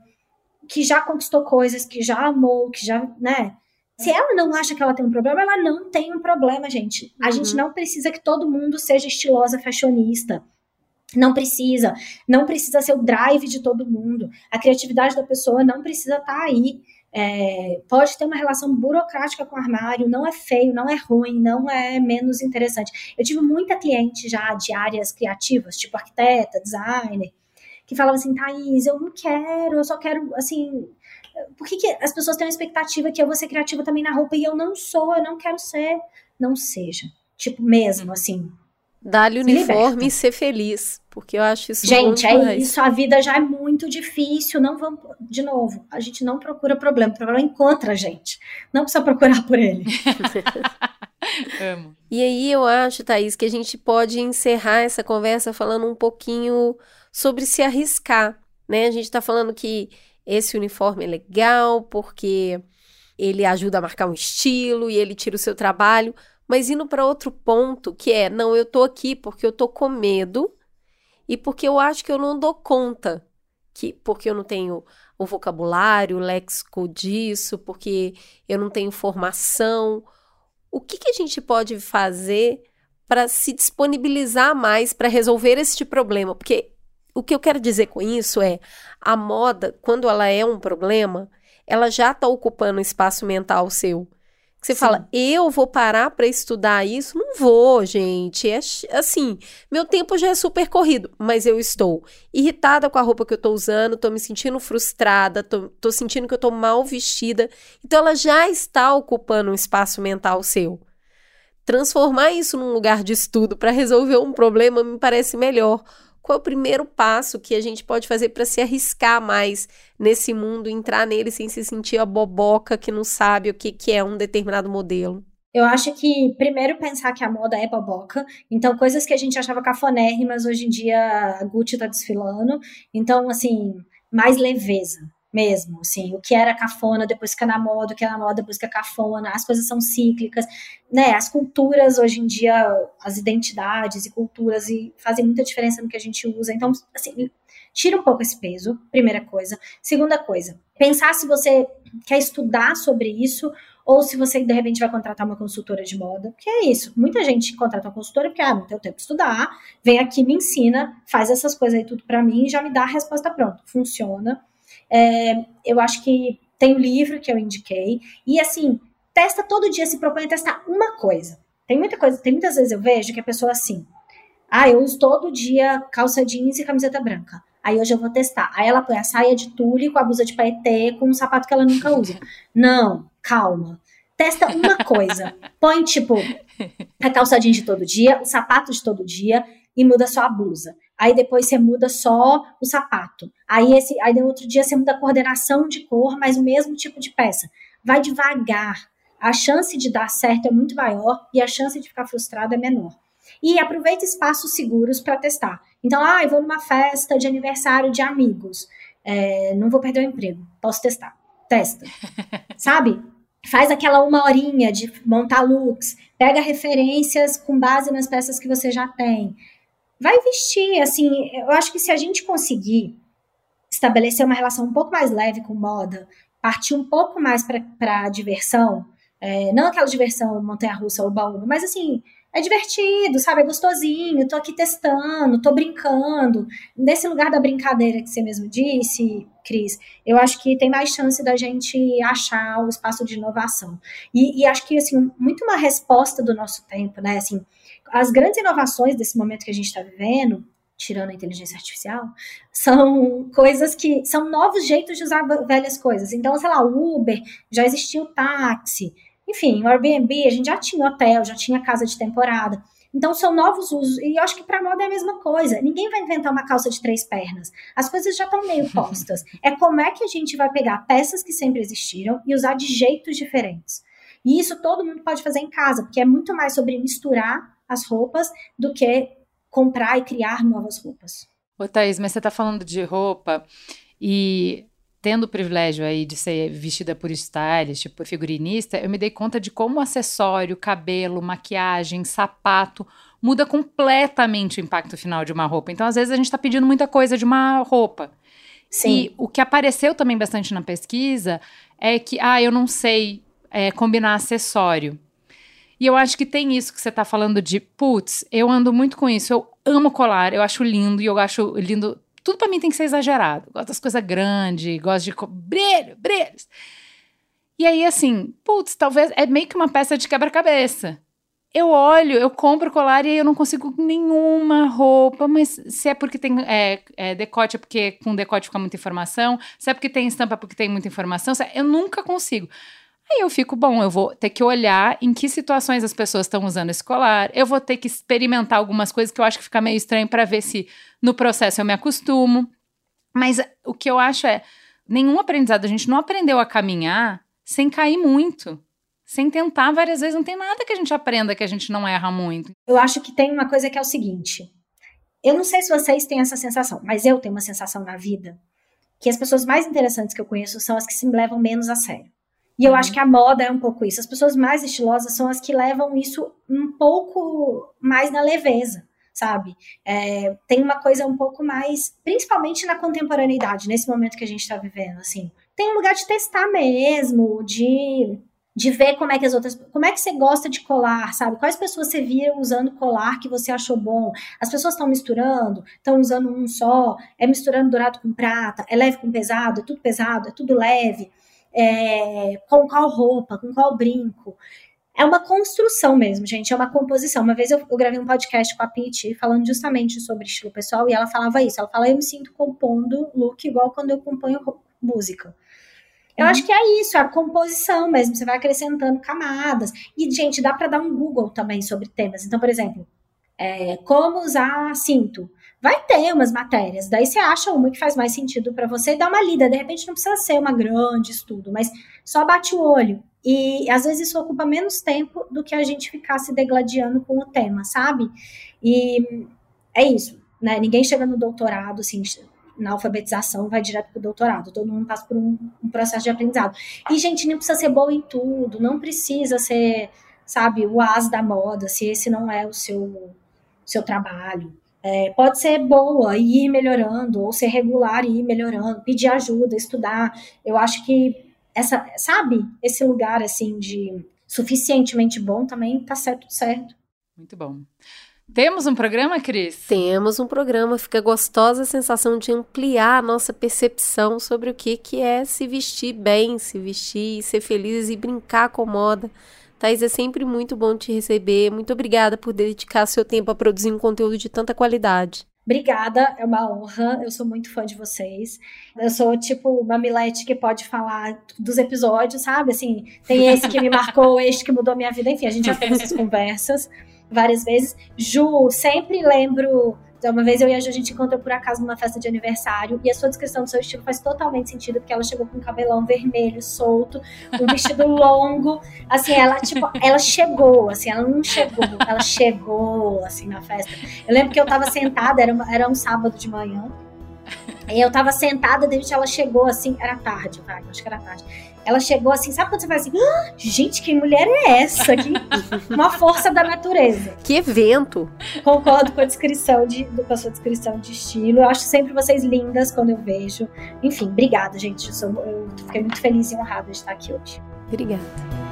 que já conquistou coisas, que já amou, que já, né? Se ela não acha que ela tem um problema, ela não tem um problema, gente. A Uhum. gente não precisa que todo mundo seja estilosa, fashionista. Não precisa. Não precisa ser o drive de todo mundo. A criatividade da pessoa não precisa estar aí. É, pode ter uma relação burocrática com o armário, não é feio, não é ruim, não é menos interessante. Eu tive muita cliente já de áreas criativas, tipo arquiteta, designer, que falava assim, Thaís, eu não quero, eu só quero, assim, por que, que as pessoas têm uma expectativa que eu vou ser criativa também na roupa e eu não sou, eu não quero ser? Não seja. Tipo, mesmo, assim. Dá-lhe Se uniforme liberta. e ser feliz, porque eu acho isso Gente, muito é mais. isso, a vida já é muito difícil, não vamos, de novo, a gente não procura problema, o problema encontra a gente, não precisa procurar por ele. Amo. E aí eu acho, Thaís, que a gente pode encerrar essa conversa falando um pouquinho sobre se arriscar, né? A gente tá falando que esse uniforme é legal porque ele ajuda a marcar um estilo e ele tira o seu trabalho, mas indo para outro ponto, que é, não, eu tô aqui porque eu tô com medo e porque eu acho que eu não dou conta, que porque eu não tenho o vocabulário, o léxico disso, porque eu não tenho formação. O que, que a gente pode fazer para se disponibilizar mais para resolver este problema? Porque o que eu quero dizer com isso é a moda, quando ela é um problema, ela já está ocupando um espaço mental seu. Você Sim. fala, eu vou parar para estudar isso? Não vou, gente. É assim, meu tempo já é super corrido, mas eu estou irritada com a roupa que eu estou usando, estou me sentindo frustrada, estou sentindo que eu estou mal vestida. Então, ela já está ocupando um espaço mental seu. Transformar isso num lugar de estudo para resolver um problema me parece melhor. Qual é o primeiro passo que a gente pode fazer para se arriscar mais nesse mundo, entrar nele sem se sentir a boboca que não sabe o que, que é um determinado modelo? Eu acho que, primeiro, pensar que a moda é boboca. Então, coisas que a gente achava cafonérrimas, hoje em dia a Gucci tá desfilando. Então, assim, mais leveza mesmo. Assim, o que era cafona depois fica na moda, o que é na moda depois fica cafona. As coisas são cíclicas. Né? As culturas, hoje em dia, as identidades e culturas e fazem muita diferença no que a gente usa. Então, assim, tira um pouco esse peso, primeira coisa. Segunda coisa, pensar se você quer estudar sobre isso ou se você de repente vai contratar uma consultora de moda, porque é isso. Muita gente contrata uma consultora porque ah, não tem tempo de estudar, vem aqui, me ensina, faz essas coisas aí tudo para mim e já me dá a resposta pronta. Funciona. É, eu acho que tem o livro que eu indiquei e assim, testa todo dia, se propõe a testar uma coisa. Tem muita coisa, tem muitas vezes eu vejo que a pessoa assim, ah, eu uso todo dia calça jeans e camiseta branca. Aí hoje eu vou testar. Aí ela põe a saia de tule com a blusa de paetê com um sapato que ela nunca usa. Não, calma. Testa uma coisa. Põe, tipo, a calça jeans de todo dia, o sapato de todo dia e muda só a blusa. Aí depois você muda só o sapato. Aí esse, aí no outro dia você muda a coordenação de cor, mas o mesmo tipo de peça. vai devagar. A chance de dar certo é muito maior e a chance de ficar frustrado é menor. E aproveita espaços seguros para testar. Então, ah, eu vou numa festa de aniversário de amigos. É, não vou perder o emprego. Posso testar. Testa. Sabe? Faz aquela uma horinha de montar looks. Pega referências com base nas peças que você já tem. Vai vestir, assim, eu acho que se a gente conseguir estabelecer uma relação um pouco mais leve com moda, partir um pouco mais para a diversão, é, não aquela diversão montanha-russa ou baú, mas assim, é divertido, sabe? É gostosinho, tô aqui testando, tô brincando. Nesse lugar da brincadeira que você mesmo disse, Cris, eu acho que tem mais chance da gente achar o espaço de inovação. E, e acho que, assim, muito uma resposta do nosso tempo, né? Assim, as grandes inovações desse momento que a gente está vivendo, tirando a inteligência artificial, são coisas que são novos jeitos de usar velhas coisas. Então, sei lá, o Uber, já existia o táxi, enfim, o Airbnb, a gente já tinha hotel, já tinha casa de temporada. Então, são novos usos. E eu acho que para moda é a mesma coisa. Ninguém vai inventar uma calça de três pernas. As coisas já estão meio postas. É como é que a gente vai pegar peças que sempre existiram e usar de jeitos diferentes. E isso todo mundo pode fazer em casa, porque é muito mais sobre misturar as roupas do que comprar e criar novas roupas. Ô, Thaís, mas você está falando de roupa e tendo o privilégio aí de ser vestida por stylist, por figurinista, eu me dei conta de como acessório, cabelo, maquiagem, sapato muda completamente o impacto final de uma roupa. Então, às vezes, a gente está pedindo muita coisa de uma roupa. Sim. E o que apareceu também bastante na pesquisa é que, ah, eu não sei é, combinar acessório. E eu acho que tem isso que você está falando de, putz, eu ando muito com isso, eu amo colar, eu acho lindo e eu acho lindo tudo para mim tem que ser exagerado. Gosto das coisas grandes, gosto de brilho, brilhos. E aí, assim, putz, talvez é meio que uma peça de quebra-cabeça. Eu olho, eu compro colar e aí eu não consigo nenhuma roupa, mas se é porque tem é, é, decote, é porque com decote fica muita informação, se é porque tem estampa, é porque tem muita informação, é, eu nunca consigo. Aí eu fico, bom, eu vou ter que olhar em que situações as pessoas estão usando esse colar, eu vou ter que experimentar algumas coisas que eu acho que fica meio estranho para ver se no processo eu me acostumo. Mas o que eu acho é, nenhum aprendizado, a gente não aprendeu a caminhar sem cair muito. Sem tentar várias vezes, não tem nada que a gente aprenda que a gente não erra muito. Eu acho que tem uma coisa que é o seguinte. Eu não sei se vocês têm essa sensação, mas eu tenho uma sensação na vida que as pessoas mais interessantes que eu conheço são as que se levam menos a sério. E eu uhum. acho que a moda é um pouco isso. As pessoas mais estilosas são as que levam isso um pouco mais na leveza, sabe? É, tem uma coisa um pouco mais, principalmente na contemporaneidade, nesse momento que a gente está vivendo, assim. Tem um lugar de testar mesmo, de de ver como é que as outras, como é que você gosta de colar, sabe? Quais pessoas você via usando colar que você achou bom? As pessoas estão misturando, estão usando um só, é misturando dourado com prata, é leve com pesado, é tudo pesado, é tudo leve é, com qual roupa, com qual brinco. É uma construção mesmo, gente, é uma composição. Uma vez eu, eu gravei um podcast com a Pete falando justamente sobre estilo pessoal e ela falava isso. Ela fala, eu me sinto compondo look igual quando eu componho música. Eu acho que é isso, é a composição mesmo. Você vai acrescentando camadas. E, gente, dá para dar um Google também sobre temas. Então, por exemplo, é, como usar cinto vai ter umas matérias. Daí você acha uma que faz mais sentido para você e dá uma lida. De repente não precisa ser uma grande estudo, mas só bate o olho. E às vezes isso ocupa menos tempo do que a gente ficar se degladiando com o tema, sabe? E é isso, né? Ninguém chega no doutorado, assim, na alfabetização, vai direto para o doutorado. Todo mundo passa por um, um, processo de aprendizado. E, gente, não precisa ser boa em tudo, não precisa ser, sabe, o as da moda, se esse não é o seu, seu trabalho. É, pode ser boa e ir melhorando, ou ser regular e ir melhorando, pedir ajuda, estudar. Eu acho que essa, sabe, esse lugar assim de suficientemente bom também tá certo, certo. Muito bom. Temos um programa, Cris? Temos um programa. Fica gostosa a sensação de ampliar a nossa percepção sobre o que, que é se vestir bem, se vestir, ser feliz e brincar com moda. Thais, é sempre muito bom te receber. Muito obrigada por dedicar seu tempo a produzir um conteúdo de tanta qualidade. Obrigada, é uma honra. Eu sou muito fã de vocês. Eu sou tipo uma Milete que pode falar dos episódios, sabe? Assim, tem esse que me marcou, este que mudou minha vida. Enfim, a gente já teve essas conversas várias vezes. Ju, sempre lembro Então, uma vez eu e a Ju, a gente encontrou por acaso numa festa de aniversário e a sua descrição do seu estilo faz totalmente sentido, porque ela chegou com um cabelão vermelho, solto, um vestido longo. Assim, ela, tipo, ela chegou, assim, ela não chegou, ela chegou, assim, na festa. Eu lembro que eu tava sentada, era, uma, era um sábado de manhã, e eu tava sentada, de repente ela chegou assim, era tarde, vai, acho que era tarde. Ela chegou assim, sabe quando você fala assim, ah, gente, que mulher é essa? Que, uma força da natureza. Que evento! Concordo com a descrição de, com a sua descrição de estilo. Eu acho sempre vocês lindas quando eu vejo. Enfim, obrigada, gente. Eu, sou, eu fiquei muito feliz e honrada de estar aqui hoje. Obrigada.